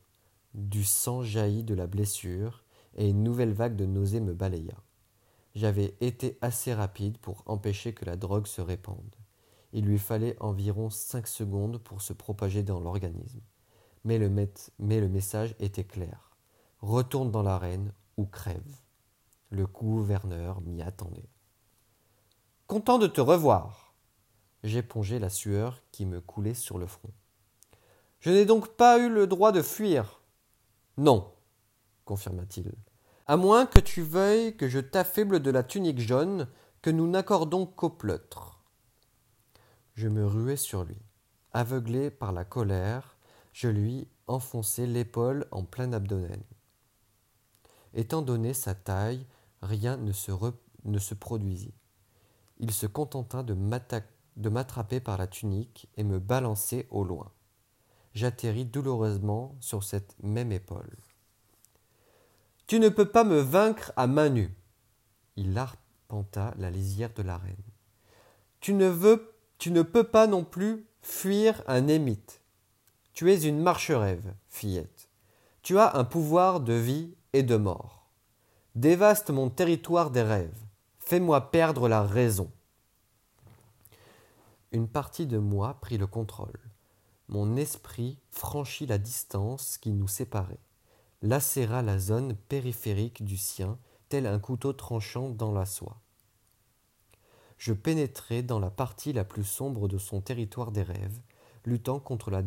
Du sang jaillit de la blessure, et une nouvelle vague de nausées me balaya. J'avais été assez rapide pour empêcher que la drogue se répande. Il lui fallait environ cinq secondes pour se propager dans l'organisme. Mais le, mais le message était clair. Retourne dans l'arène ou crève. Le gouverneur m'y attendait. Content de te revoir. J'épongeai la sueur qui me coulait sur le front. Je n'ai donc pas eu le droit de fuir. Non, confirma-t-il. À moins que tu veuilles que je t'affaible de la tunique jaune que nous n'accordons qu'au pleutre. Je me ruai sur lui. Aveuglé par la colère, je lui enfonçai l'épaule en plein abdomen. Étant donné sa taille, rien ne se, ne se produisit. Il se contenta de m'attraper par la tunique et me balancer au loin. J'atterris douloureusement sur cette même épaule. Tu ne peux pas me vaincre à main nue. Il arpenta la lisière de la reine. Tu ne veux tu ne peux pas non plus fuir un émite. Tu es une marche-rêve, fillette. Tu as un pouvoir de vie et de mort. Dévaste mon territoire des rêves. Fais-moi perdre la raison. Une partie de moi prit le contrôle. Mon esprit franchit la distance qui nous séparait, lacéra la zone périphérique du sien, tel un couteau tranchant dans la soie. Je pénétrai dans la partie la plus sombre de son territoire des rêves, luttant contre, la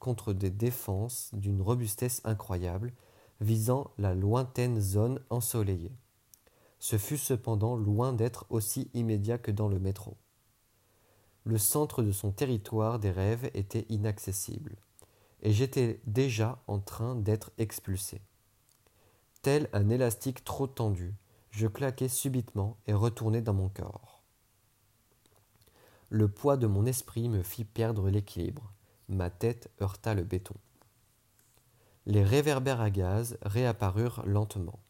contre des défenses d'une robustesse incroyable, visant la lointaine zone ensoleillée. Ce fut cependant loin d'être aussi immédiat que dans le métro. Le centre de son territoire des rêves était inaccessible, et j'étais déjà en train d'être expulsé. Tel un élastique trop tendu, je claquai subitement et retournai dans mon corps. Le poids de mon esprit me fit perdre l'équilibre. Ma tête heurta le béton. Les réverbères à gaz réapparurent lentement.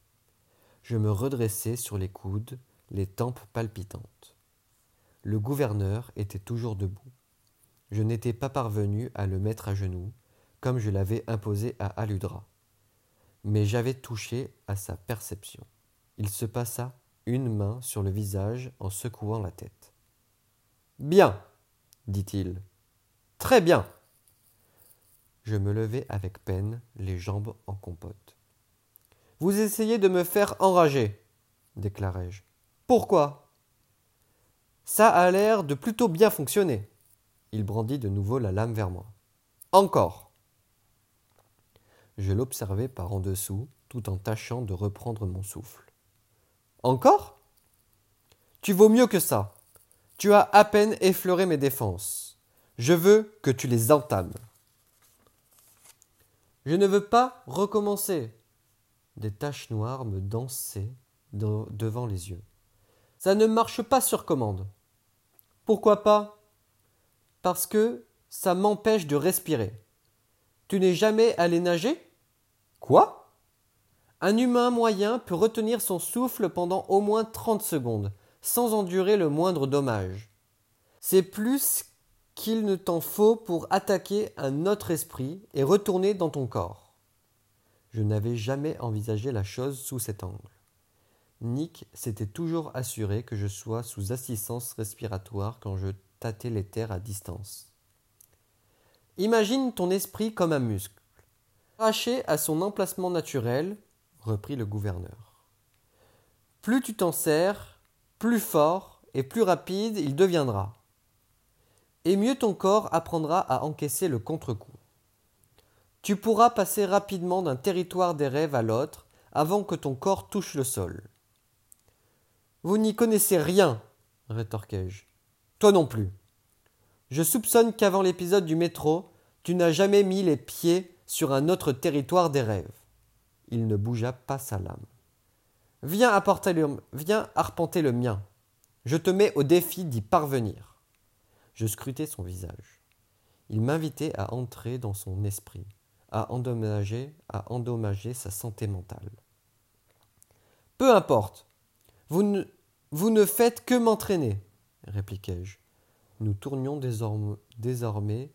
Je me redressai sur les coudes, les tempes palpitantes. Le gouverneur était toujours debout. Je n'étais pas parvenu à le mettre à genoux, comme je l'avais imposé à Aludra. Mais j'avais touché à sa perception. Il se passa une main sur le visage en secouant la tête. Bien, dit-il. Très bien. Je me levai avec peine, les jambes en compote. Vous essayez de me faire enrager, déclarai-je. Pourquoi? Ça a l'air de plutôt bien fonctionner. Il brandit de nouveau la lame vers moi. Encore. Je l'observai par en dessous, tout en tâchant de reprendre mon souffle. Encore? Tu vaux mieux que ça. Tu as à peine effleuré mes défenses. Je veux que tu les entames. Je ne veux pas recommencer. Des taches noires me dansaient devant les yeux. Ça ne marche pas sur commande. Pourquoi pas? Parce que ça m'empêche de respirer. Tu n'es jamais allé nager? Quoi? Un humain moyen peut retenir son souffle pendant au moins trente secondes, sans endurer le moindre dommage. C'est plus qu'il ne t'en faut pour attaquer un autre esprit et retourner dans ton corps. Je n'avais jamais envisagé la chose sous cet angle. Nick s'était toujours assuré que je sois sous assistance respiratoire quand je tâtais les terres à distance. Imagine ton esprit comme un muscle. Arraché à son emplacement naturel, reprit le gouverneur. Plus tu t'en sers, plus fort et plus rapide il deviendra. Et mieux ton corps apprendra à encaisser le contre-coup. Tu pourras passer rapidement d'un territoire des rêves à l'autre avant que ton corps touche le sol. Vous n'y connaissez rien, rétorquai-je. Toi non plus. Je soupçonne qu'avant l'épisode du métro, tu n'as jamais mis les pieds sur un autre territoire des rêves. Il ne bougea pas sa lame. Viens, apporter le, viens arpenter le mien. Je te mets au défi d'y parvenir. Je scrutai son visage. Il m'invitait à entrer dans son esprit, à endommager, à endommager sa santé mentale. Peu importe. Vous ne, vous ne faites que m'entraîner, répliquai-je. Nous tournions désormais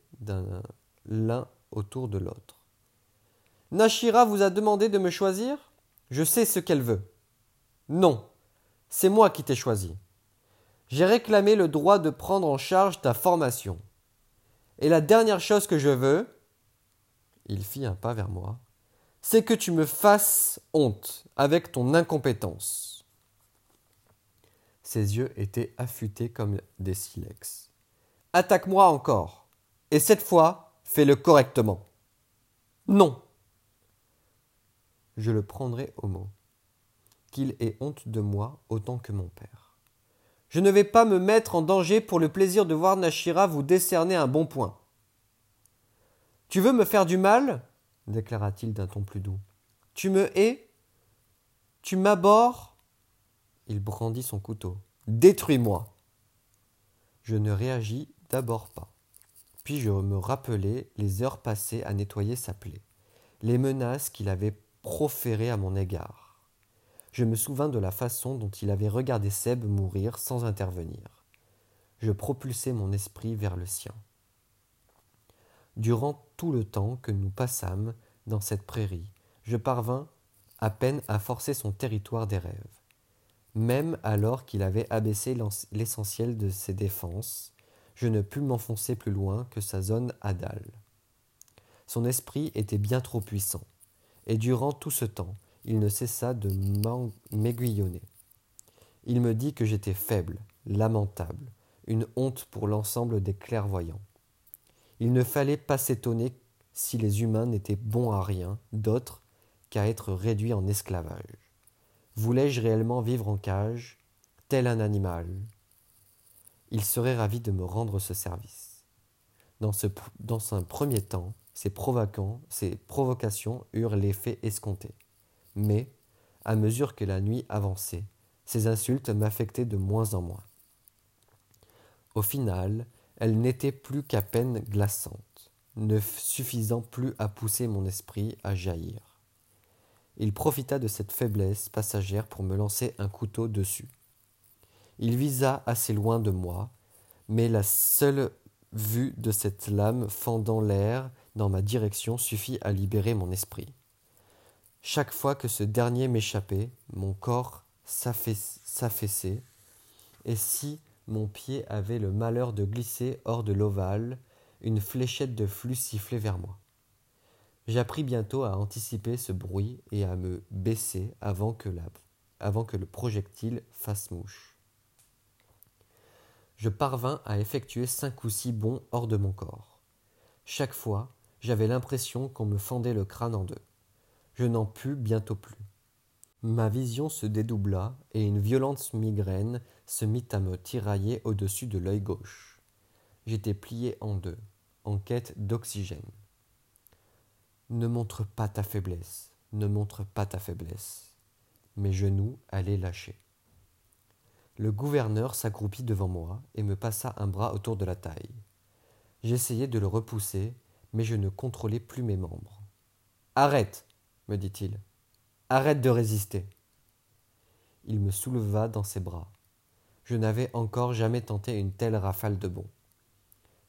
l'un autour de l'autre. Nashira vous a demandé de me choisir? Je sais ce qu'elle veut. Non, c'est moi qui t'ai choisi. J'ai réclamé le droit de prendre en charge ta formation. Et la dernière chose que je veux, il fit un pas vers moi, c'est que tu me fasses honte avec ton incompétence. Ses yeux étaient affûtés comme des silex. Attaque-moi encore. Et cette fois, fais-le correctement. Non. Je le prendrai au mot. Qu'il ait honte de moi autant que mon père. Je ne vais pas me mettre en danger pour le plaisir de voir Nashira vous décerner un bon point. Tu veux me faire du mal? déclara-t-il d'un ton plus doux. Tu me hais? Tu m'abords il brandit son couteau. Détruis-moi. Je ne réagis d'abord pas. Puis je me rappelai les heures passées à nettoyer sa plaie, les menaces qu'il avait proférées à mon égard. Je me souvins de la façon dont il avait regardé Seb mourir sans intervenir. Je propulsai mon esprit vers le sien. Durant tout le temps que nous passâmes dans cette prairie, je parvins à peine à forcer son territoire des rêves. Même alors qu'il avait abaissé l'essentiel de ses défenses, je ne pus m'enfoncer plus loin que sa zone adale. Son esprit était bien trop puissant, et durant tout ce temps, il ne cessa de m'aiguillonner. Il me dit que j'étais faible, lamentable, une honte pour l'ensemble des clairvoyants. Il ne fallait pas s'étonner si les humains n'étaient bons à rien d'autre qu'à être réduits en esclavage. Voulais-je réellement vivre en cage, tel un animal? Il serait ravi de me rendre ce service. Dans, dans un premier temps, ces, provocations eurent l'effet escompté. Mais, à mesure que la nuit avançait, ces insultes m'affectaient de moins en moins. Au final, elles n'étaient plus qu'à peine glaçantes, ne suffisant plus à pousser mon esprit à jaillir. Il profita de cette faiblesse passagère pour me lancer un couteau dessus. Il visa assez loin de moi, mais la seule vue de cette lame fendant l'air dans ma direction suffit à libérer mon esprit. Chaque fois que ce dernier m'échappait, mon corps s'affaissait, et si mon pied avait le malheur de glisser hors de l'ovale, une fléchette de flux sifflait vers moi. J'appris bientôt à anticiper ce bruit et à me baisser avant que, avant que le projectile fasse mouche. Je parvins à effectuer cinq ou six bonds hors de mon corps. Chaque fois, j'avais l'impression qu'on me fendait le crâne en deux. Je n'en pus bientôt plus. Ma vision se dédoubla et une violente migraine se mit à me tirailler au-dessus de l'œil gauche. J'étais plié en deux, en quête d'oxygène. Ne montre pas ta faiblesse, ne montre pas ta faiblesse. Mes genoux allaient lâcher. Le gouverneur s'accroupit devant moi et me passa un bras autour de la taille. J'essayai de le repousser, mais je ne contrôlais plus mes membres. Arrête, me dit-il. Arrête de résister. Il me souleva dans ses bras. Je n'avais encore jamais tenté une telle rafale de bonds.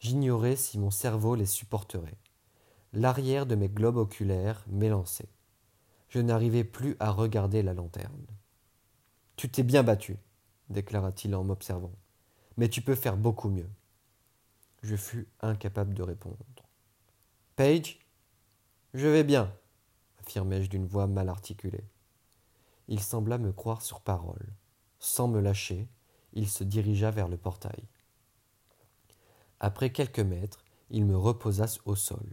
J'ignorais si mon cerveau les supporterait. L'arrière de mes globes oculaires m'élançait. Je n'arrivais plus à regarder la lanterne. Tu t'es bien battu, déclara-t-il en m'observant, mais tu peux faire beaucoup mieux. Je fus incapable de répondre. Page Je vais bien, affirmai-je d'une voix mal articulée. Il sembla me croire sur parole. Sans me lâcher, il se dirigea vers le portail. Après quelques mètres, il me reposa au sol.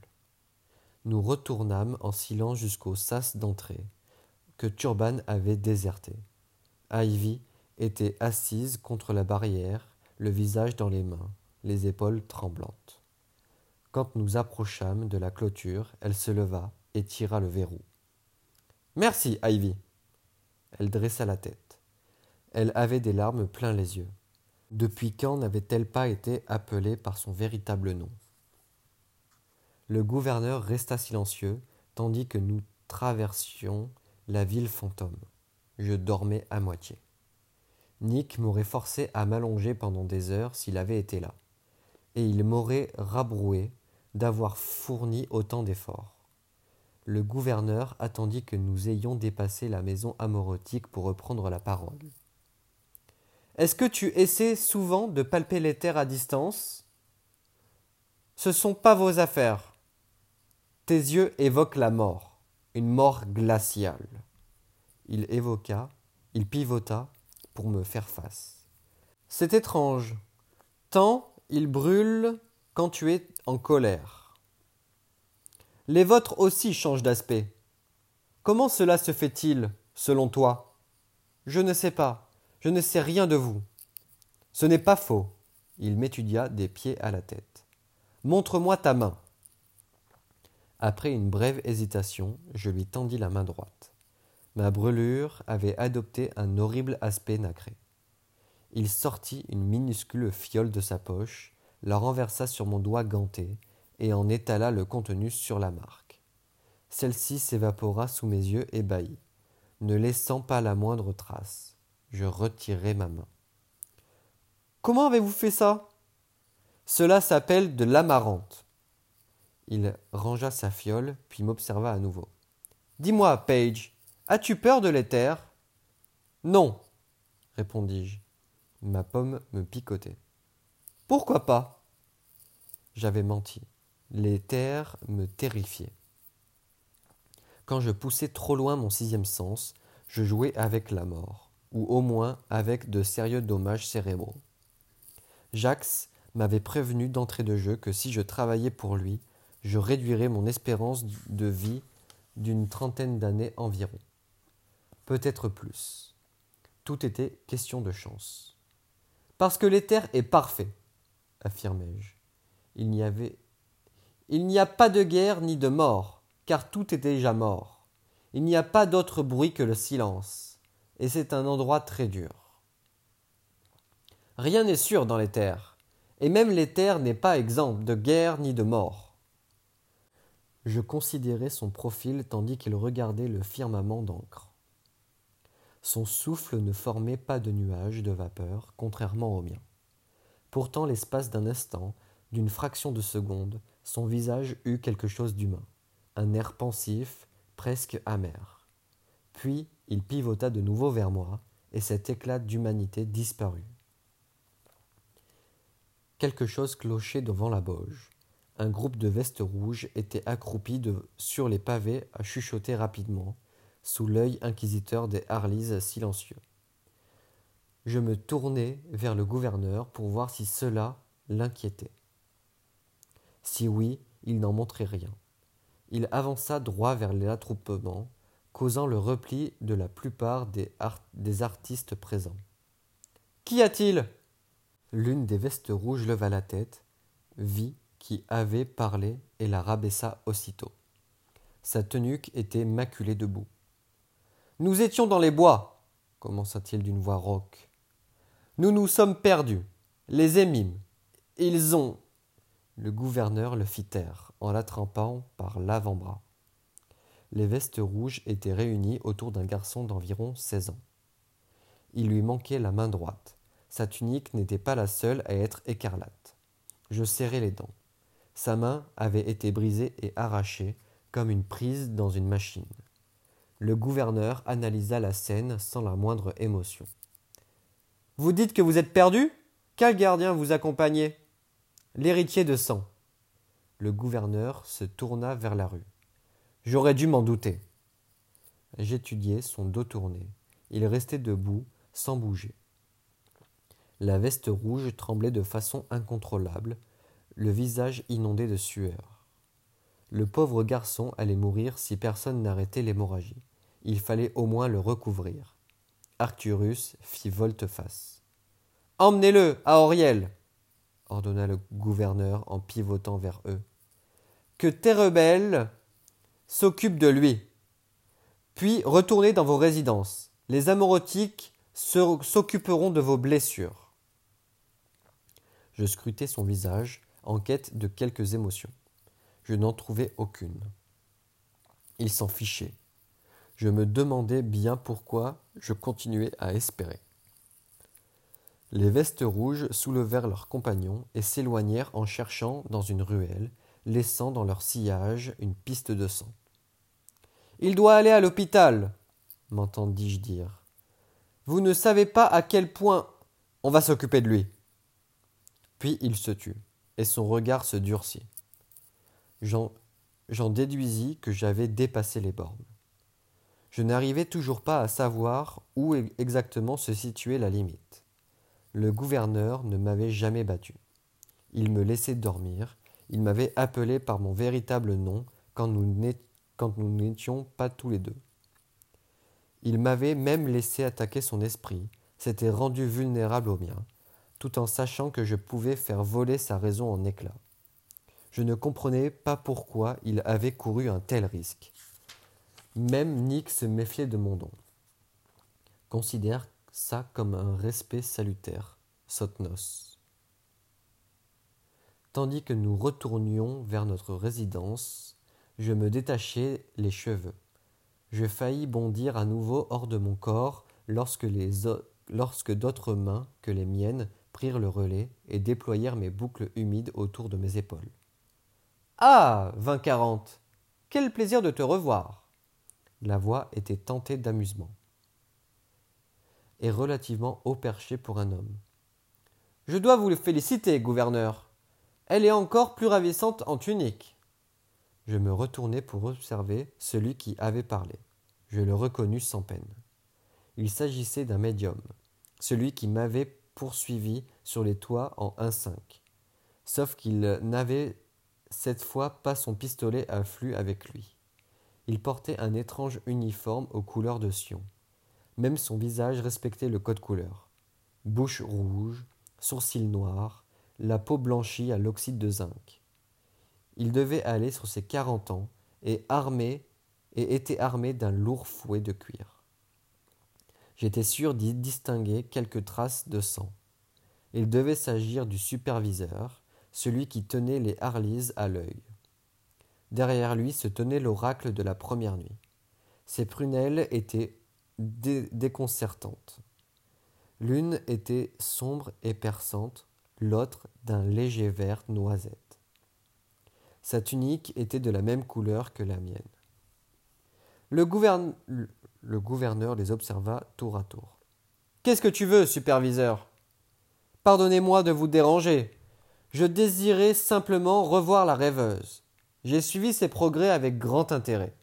Nous retournâmes en silence jusqu'au sas d'entrée, que Turban avait déserté. Ivy était assise contre la barrière, le visage dans les mains, les épaules tremblantes. Quand nous approchâmes de la clôture, elle se leva et tira le verrou. Merci, Ivy. Elle dressa la tête. Elle avait des larmes plein les yeux. Depuis quand n'avait-elle pas été appelée par son véritable nom? Le gouverneur resta silencieux, tandis que nous traversions la ville fantôme. Je dormais à moitié. Nick m'aurait forcé à m'allonger pendant des heures s'il avait été là, et il m'aurait rabroué d'avoir fourni autant d'efforts. Le gouverneur attendit que nous ayons dépassé la maison amorotique pour reprendre la parole. Est-ce que tu essaies souvent de palper les terres à distance? Ce sont pas vos affaires. Tes yeux évoquent la mort, une mort glaciale. Il évoqua, il pivota pour me faire face. C'est étrange. Tant il brûle quand tu es en colère. Les vôtres aussi changent d'aspect. Comment cela se fait-il, selon toi? Je ne sais pas. Je ne sais rien de vous. Ce n'est pas faux. Il m'étudia des pieds à la tête. Montre-moi ta main. Après une brève hésitation, je lui tendis la main droite. Ma brûlure avait adopté un horrible aspect nacré. Il sortit une minuscule fiole de sa poche, la renversa sur mon doigt ganté et en étala le contenu sur la marque. Celle-ci s'évapora sous mes yeux ébahis, ne laissant pas la moindre trace. Je retirai ma main. Comment avez-vous fait ça? Cela s'appelle de l'amarante. Il rangea sa fiole, puis m'observa à nouveau. Dis-moi, Page, as-tu peur de l'éther? Non, répondis-je. Ma pomme me picotait. Pourquoi pas? J'avais menti. L'éther me terrifiait. Quand je poussais trop loin mon sixième sens, je jouais avec la mort, ou au moins avec de sérieux dommages cérébraux. Jax m'avait prévenu d'entrée de jeu que si je travaillais pour lui, je réduirais mon espérance de vie d'une trentaine d'années environ. Peut-être plus. Tout était question de chance. Parce que l'éther est parfait, affirmai-je. Il n'y avait. Il n'y a pas de guerre ni de mort, car tout est déjà mort. Il n'y a pas d'autre bruit que le silence, et c'est un endroit très dur. Rien n'est sûr dans l'éther, et même l'éther n'est pas exempt de guerre ni de mort. Je considérais son profil tandis qu'il regardait le firmament d'encre. Son souffle ne formait pas de nuages de vapeur, contrairement au mien. Pourtant, l'espace d'un instant, d'une fraction de seconde, son visage eut quelque chose d'humain, un air pensif, presque amer. Puis il pivota de nouveau vers moi, et cet éclat d'humanité disparut. Quelque chose clochait devant la Bauge un groupe de vestes rouges était accroupi sur les pavés à chuchoter rapidement, sous l'œil inquisiteur des Harleys silencieux. Je me tournai vers le gouverneur pour voir si cela l'inquiétait. Si oui, il n'en montrait rien. Il avança droit vers l'attroupement, causant le repli de la plupart des, artistes présents. Qu'y a-t-il? L'une des vestes rouges leva la tête, vit qui avait parlé et la rabaissa aussitôt. Sa tenuque était maculée de boue. Nous étions dans les bois, commença-t-il d'une voix rauque. Nous nous sommes perdus. Les émimes. Ils ont. Le gouverneur le fit taire en l'attrapant par l'avant-bras. Les vestes rouges étaient réunies autour d'un garçon d'environ seize ans. Il lui manquait la main droite. Sa tunique n'était pas la seule à être écarlate. Je serrai les dents. Sa main avait été brisée et arrachée, comme une prise dans une machine. Le gouverneur analysa la scène sans la moindre émotion. Vous dites que vous êtes perdu Quel gardien vous accompagnait? L'héritier de sang. Le gouverneur se tourna vers la rue. J'aurais dû m'en douter. J'étudiai son dos tourné. Il restait debout, sans bouger. La veste rouge tremblait de façon incontrôlable, le visage inondé de sueur. Le pauvre garçon allait mourir si personne n'arrêtait l'hémorragie. Il fallait au moins le recouvrir. Arcturus fit volte-face. Emmenez-le à Auriel ordonna le gouverneur en pivotant vers eux. Que Terrebelle s'occupe de lui. Puis retournez dans vos résidences. Les amorotiques s'occuperont de vos blessures. Je scrutai son visage, en quête de quelques émotions. Je n'en trouvais aucune. Il s'en fichait. Je me demandais bien pourquoi je continuais à espérer. Les vestes rouges soulevèrent leurs compagnons et s'éloignèrent en cherchant dans une ruelle, laissant dans leur sillage une piste de sang. Il doit aller à l'hôpital, m'entendis-je dire. Vous ne savez pas à quel point on va s'occuper de lui. Puis il se tut et son regard se durcit. J'en déduisis que j'avais dépassé les bornes. Je n'arrivais toujours pas à savoir où exactement se situait la limite. Le gouverneur ne m'avait jamais battu. Il me laissait dormir, il m'avait appelé par mon véritable nom quand nous n'étions pas tous les deux. Il m'avait même laissé attaquer son esprit, s'était rendu vulnérable au mien, tout en sachant que je pouvais faire voler sa raison en éclats. Je ne comprenais pas pourquoi il avait couru un tel risque. Même Nick se méfiait de mon don. Considère ça comme un respect salutaire, Sotnos. Tandis que nous retournions vers notre résidence, je me détachai les cheveux. Je faillis bondir à nouveau hors de mon corps lorsque, lorsque d'autres mains que les miennes prirent le relais et déployèrent mes boucles humides autour de mes épaules. Ah. Vingt quarante. Quel plaisir de te revoir. La voix était tentée d'amusement et relativement haut perché pour un homme. Je dois vous le féliciter, gouverneur. Elle est encore plus ravissante en tunique. Je me retournai pour observer celui qui avait parlé. Je le reconnus sans peine. Il s'agissait d'un médium, celui qui m'avait poursuivi sur les toits en 1-5. Sauf qu'il n'avait cette fois pas son pistolet à flux avec lui. Il portait un étrange uniforme aux couleurs de Sion. Même son visage respectait le code couleur. Bouche rouge, sourcils noirs, la peau blanchie à l'oxyde de zinc. Il devait aller sur ses quarante ans et armé et était armé d'un lourd fouet de cuir. J'étais sûr d'y distinguer quelques traces de sang. Il devait s'agir du superviseur, celui qui tenait les Harleys à l'œil. Derrière lui se tenait l'oracle de la première nuit. Ses prunelles étaient déconcertantes. L'une était sombre et perçante, l'autre d'un léger vert noisette. Sa tunique était de la même couleur que la mienne. Le, gouverneur les observa tour à tour. Qu'est-ce que tu veux, superviseur? Pardonnez-moi de vous déranger. Je désirais simplement revoir la rêveuse. J'ai suivi ses progrès avec grand intérêt.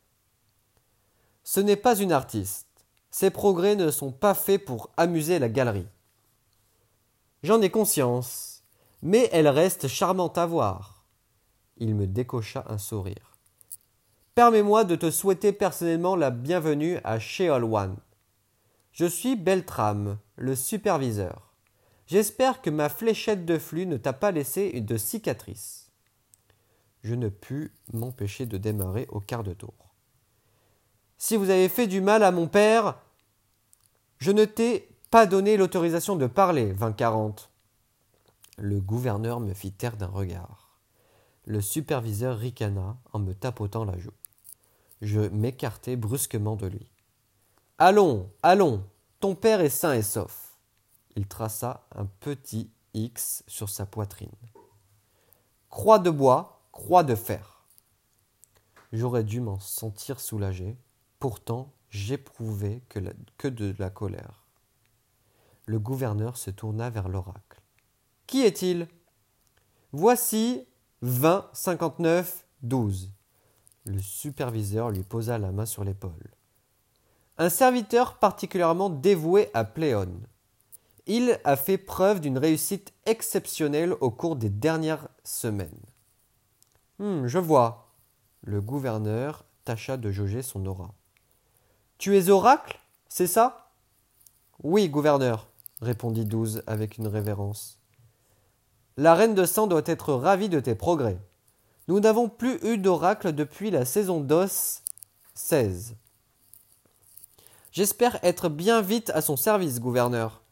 Ce n'est pas une artiste. Ses progrès ne sont pas faits pour amuser la galerie. J'en ai conscience, mais elle reste charmante à voir. Il me décocha un sourire. Permets-moi de te souhaiter personnellement la bienvenue à Sheol One. Je suis Beltram, le superviseur. J'espère que ma fléchette de flux ne t'a pas laissé de cicatrice je ne pus m'empêcher de démarrer au quart de tour. Si vous avez fait du mal à mon père, je ne t'ai pas donné l'autorisation de parler, vint quarante. Le gouverneur me fit taire d'un regard. Le superviseur ricana en me tapotant la joue. Je m'écartai brusquement de lui. Allons, allons, ton père est sain et sauf. Il traça un petit X sur sa poitrine. Croix de bois, croix de fer. J'aurais dû m'en sentir soulagé, pourtant j'éprouvais que, de la colère. Le gouverneur se tourna vers l'oracle. Qui est-il? Voici 20 59 12. Le superviseur lui posa la main sur l'épaule. Un serviteur particulièrement dévoué à Pléon. Il a fait preuve d'une réussite exceptionnelle au cours des dernières semaines. Hum, je vois. Le gouverneur tâcha de jauger son aura. Tu es oracle, c'est ça? Oui, gouverneur, répondit Douze avec une révérence. La reine de sang doit être ravie de tes progrès. Nous n'avons plus eu d'oracle depuis la saison d'os 16. J'espère être bien vite à son service, gouverneur.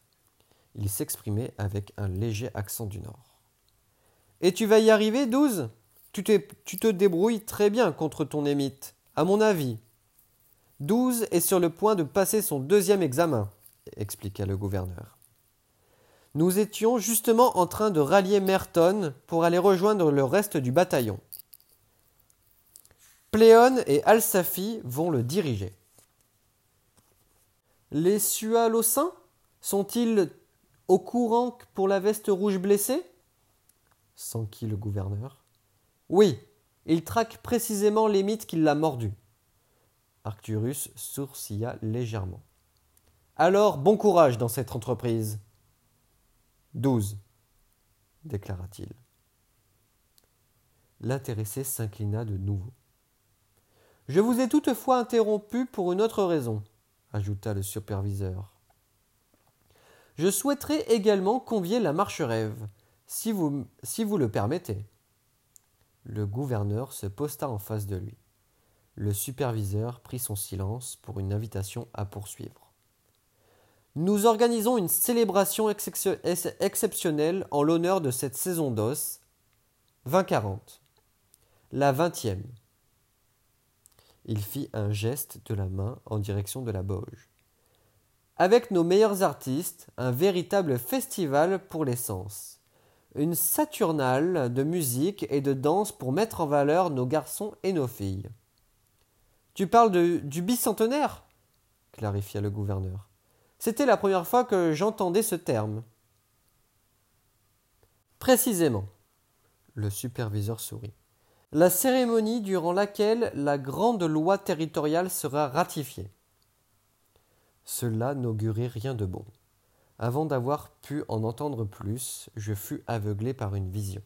Il s'exprimait avec un léger accent du Nord. Et tu vas y arriver, Douze? Tu, te débrouilles très bien contre ton émite, à mon avis. Douze est sur le point de passer son deuxième examen, expliqua le gouverneur. Nous étions justement en train de rallier Merton pour aller rejoindre le reste du bataillon. Pléon et Alsafi vont le diriger. Les Sualocins sont-ils au courant pour la veste rouge blessée? S'enquit le gouverneur. Oui, il traque précisément les mythes qui l'a mordu. Arcturus sourcilla légèrement. Alors, bon courage dans cette entreprise. Douze, déclara-t-il. L'intéressé s'inclina de nouveau. Je vous ai toutefois interrompu pour une autre raison, ajouta le superviseur. Je souhaiterais également convier la marche-rêve, si vous, si vous le permettez. Le gouverneur se posta en face de lui. Le superviseur prit son silence pour une invitation à poursuivre. Nous organisons une célébration exceptionnelle en l'honneur de cette saison d'os 2040. La vingtième. Il fit un geste de la main en direction de la Boge. Avec nos meilleurs artistes, un véritable festival pour les sens une saturnale de musique et de danse pour mettre en valeur nos garçons et nos filles. Tu parles du bicentenaire? clarifia le gouverneur. C'était la première fois que j'entendais ce terme. Précisément. Le superviseur sourit. La cérémonie durant laquelle la grande loi territoriale sera ratifiée. Cela n'augurait rien de bon. Avant d'avoir pu en entendre plus, je fus aveuglé par une vision.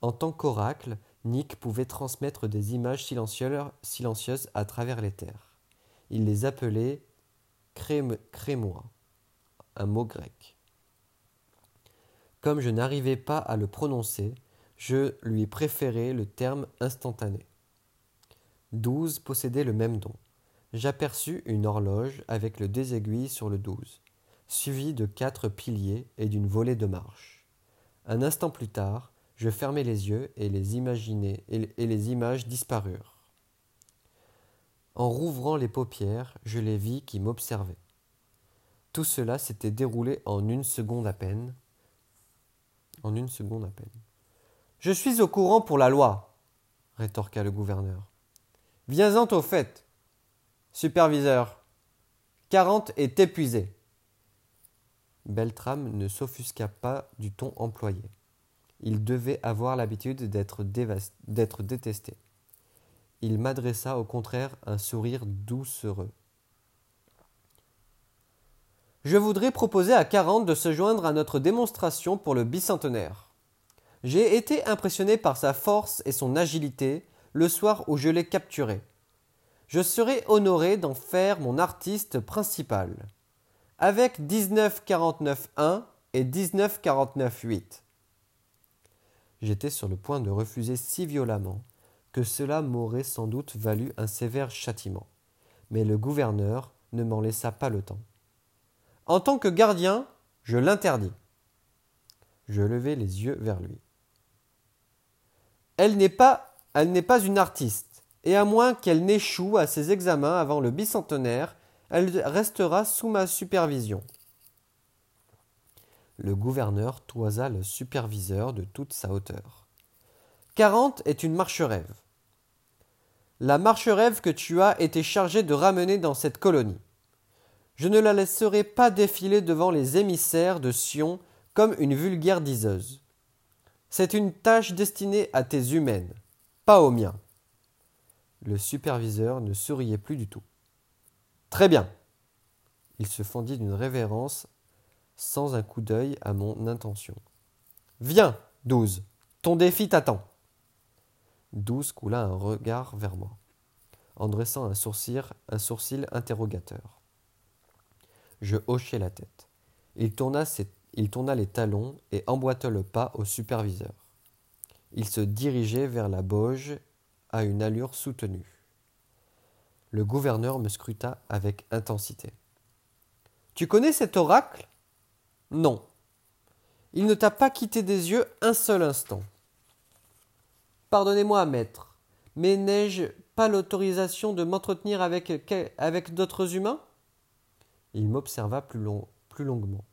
En tant qu'oracle, Nick pouvait transmettre des images silencieuses à travers les terres. Il les appelait crémois, un mot grec. Comme je n'arrivais pas à le prononcer, je lui préférais le terme instantané. Douze possédait le même don. J'aperçus une horloge avec le désaiguille sur le douze, suivi de quatre piliers et d'une volée de marches. Un instant plus tard, je fermai les yeux et les, et les images disparurent. En rouvrant les paupières, je les vis qui m'observaient. Tout cela s'était déroulé en une seconde à peine. En une seconde à peine. Je suis au courant pour la loi, rétorqua le gouverneur. Viens-en au fait. Superviseur, quarante est épuisé. Beltram ne s'offusqua pas du ton employé. Il devait avoir l'habitude d'être détesté. Il m'adressa au contraire un sourire doucereux. Je voudrais proposer à quarante de se joindre à notre démonstration pour le bicentenaire. J'ai été impressionné par sa force et son agilité le soir où je l'ai capturé. Je serai honoré d'en faire mon artiste principal. Avec 1949-1 et 1949-8. J'étais sur le point de refuser si violemment que cela m'aurait sans doute valu un sévère châtiment. Mais le gouverneur ne m'en laissa pas le temps. En tant que gardien, je l'interdis. Je levai les yeux vers lui. Elle n'est pas, elle n'est pas une artiste, et à moins qu'elle n'échoue à ses examens avant le bicentenaire, elle restera sous ma supervision. Le gouverneur toisa le superviseur de toute sa hauteur. Quarante est une marche-rêve. La marche-rêve que tu as été chargé de ramener dans cette colonie. Je ne la laisserai pas défiler devant les émissaires de Sion comme une vulgaire diseuse. C'est une tâche destinée à tes humaines, pas aux miens. Le superviseur ne souriait plus du tout. Très bien. Il se fendit d'une révérence sans un coup d'œil à mon intention. Viens, douze, ton défi t'attend. Douze coula un regard vers moi, en dressant un sourcil, un sourcil interrogateur. Je hochai la tête. Il tourna, il tourna les talons et emboîta le pas au superviseur. Il se dirigeait vers la Bauge à une allure soutenue. Le gouverneur me scruta avec intensité. Tu connais cet oracle? Non. Il ne t'a pas quitté des yeux un seul instant. Pardonnez-moi, maître, mais n'ai-je pas l'autorisation de m'entretenir avec, avec d'autres humains? Il m'observa plus, plus longuement.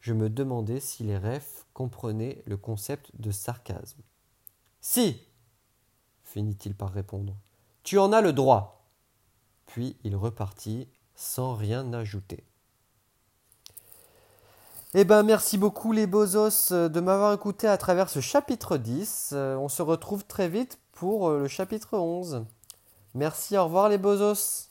Je me demandais si les rêves comprenaient le concept de sarcasme. Si finit-il par répondre. Tu en as le droit. Puis il repartit sans rien ajouter. Eh ben, merci beaucoup les bozos euh, de m'avoir écouté à travers ce chapitre 10. Euh, on se retrouve très vite pour euh, le chapitre 11. Merci, au revoir les bozos.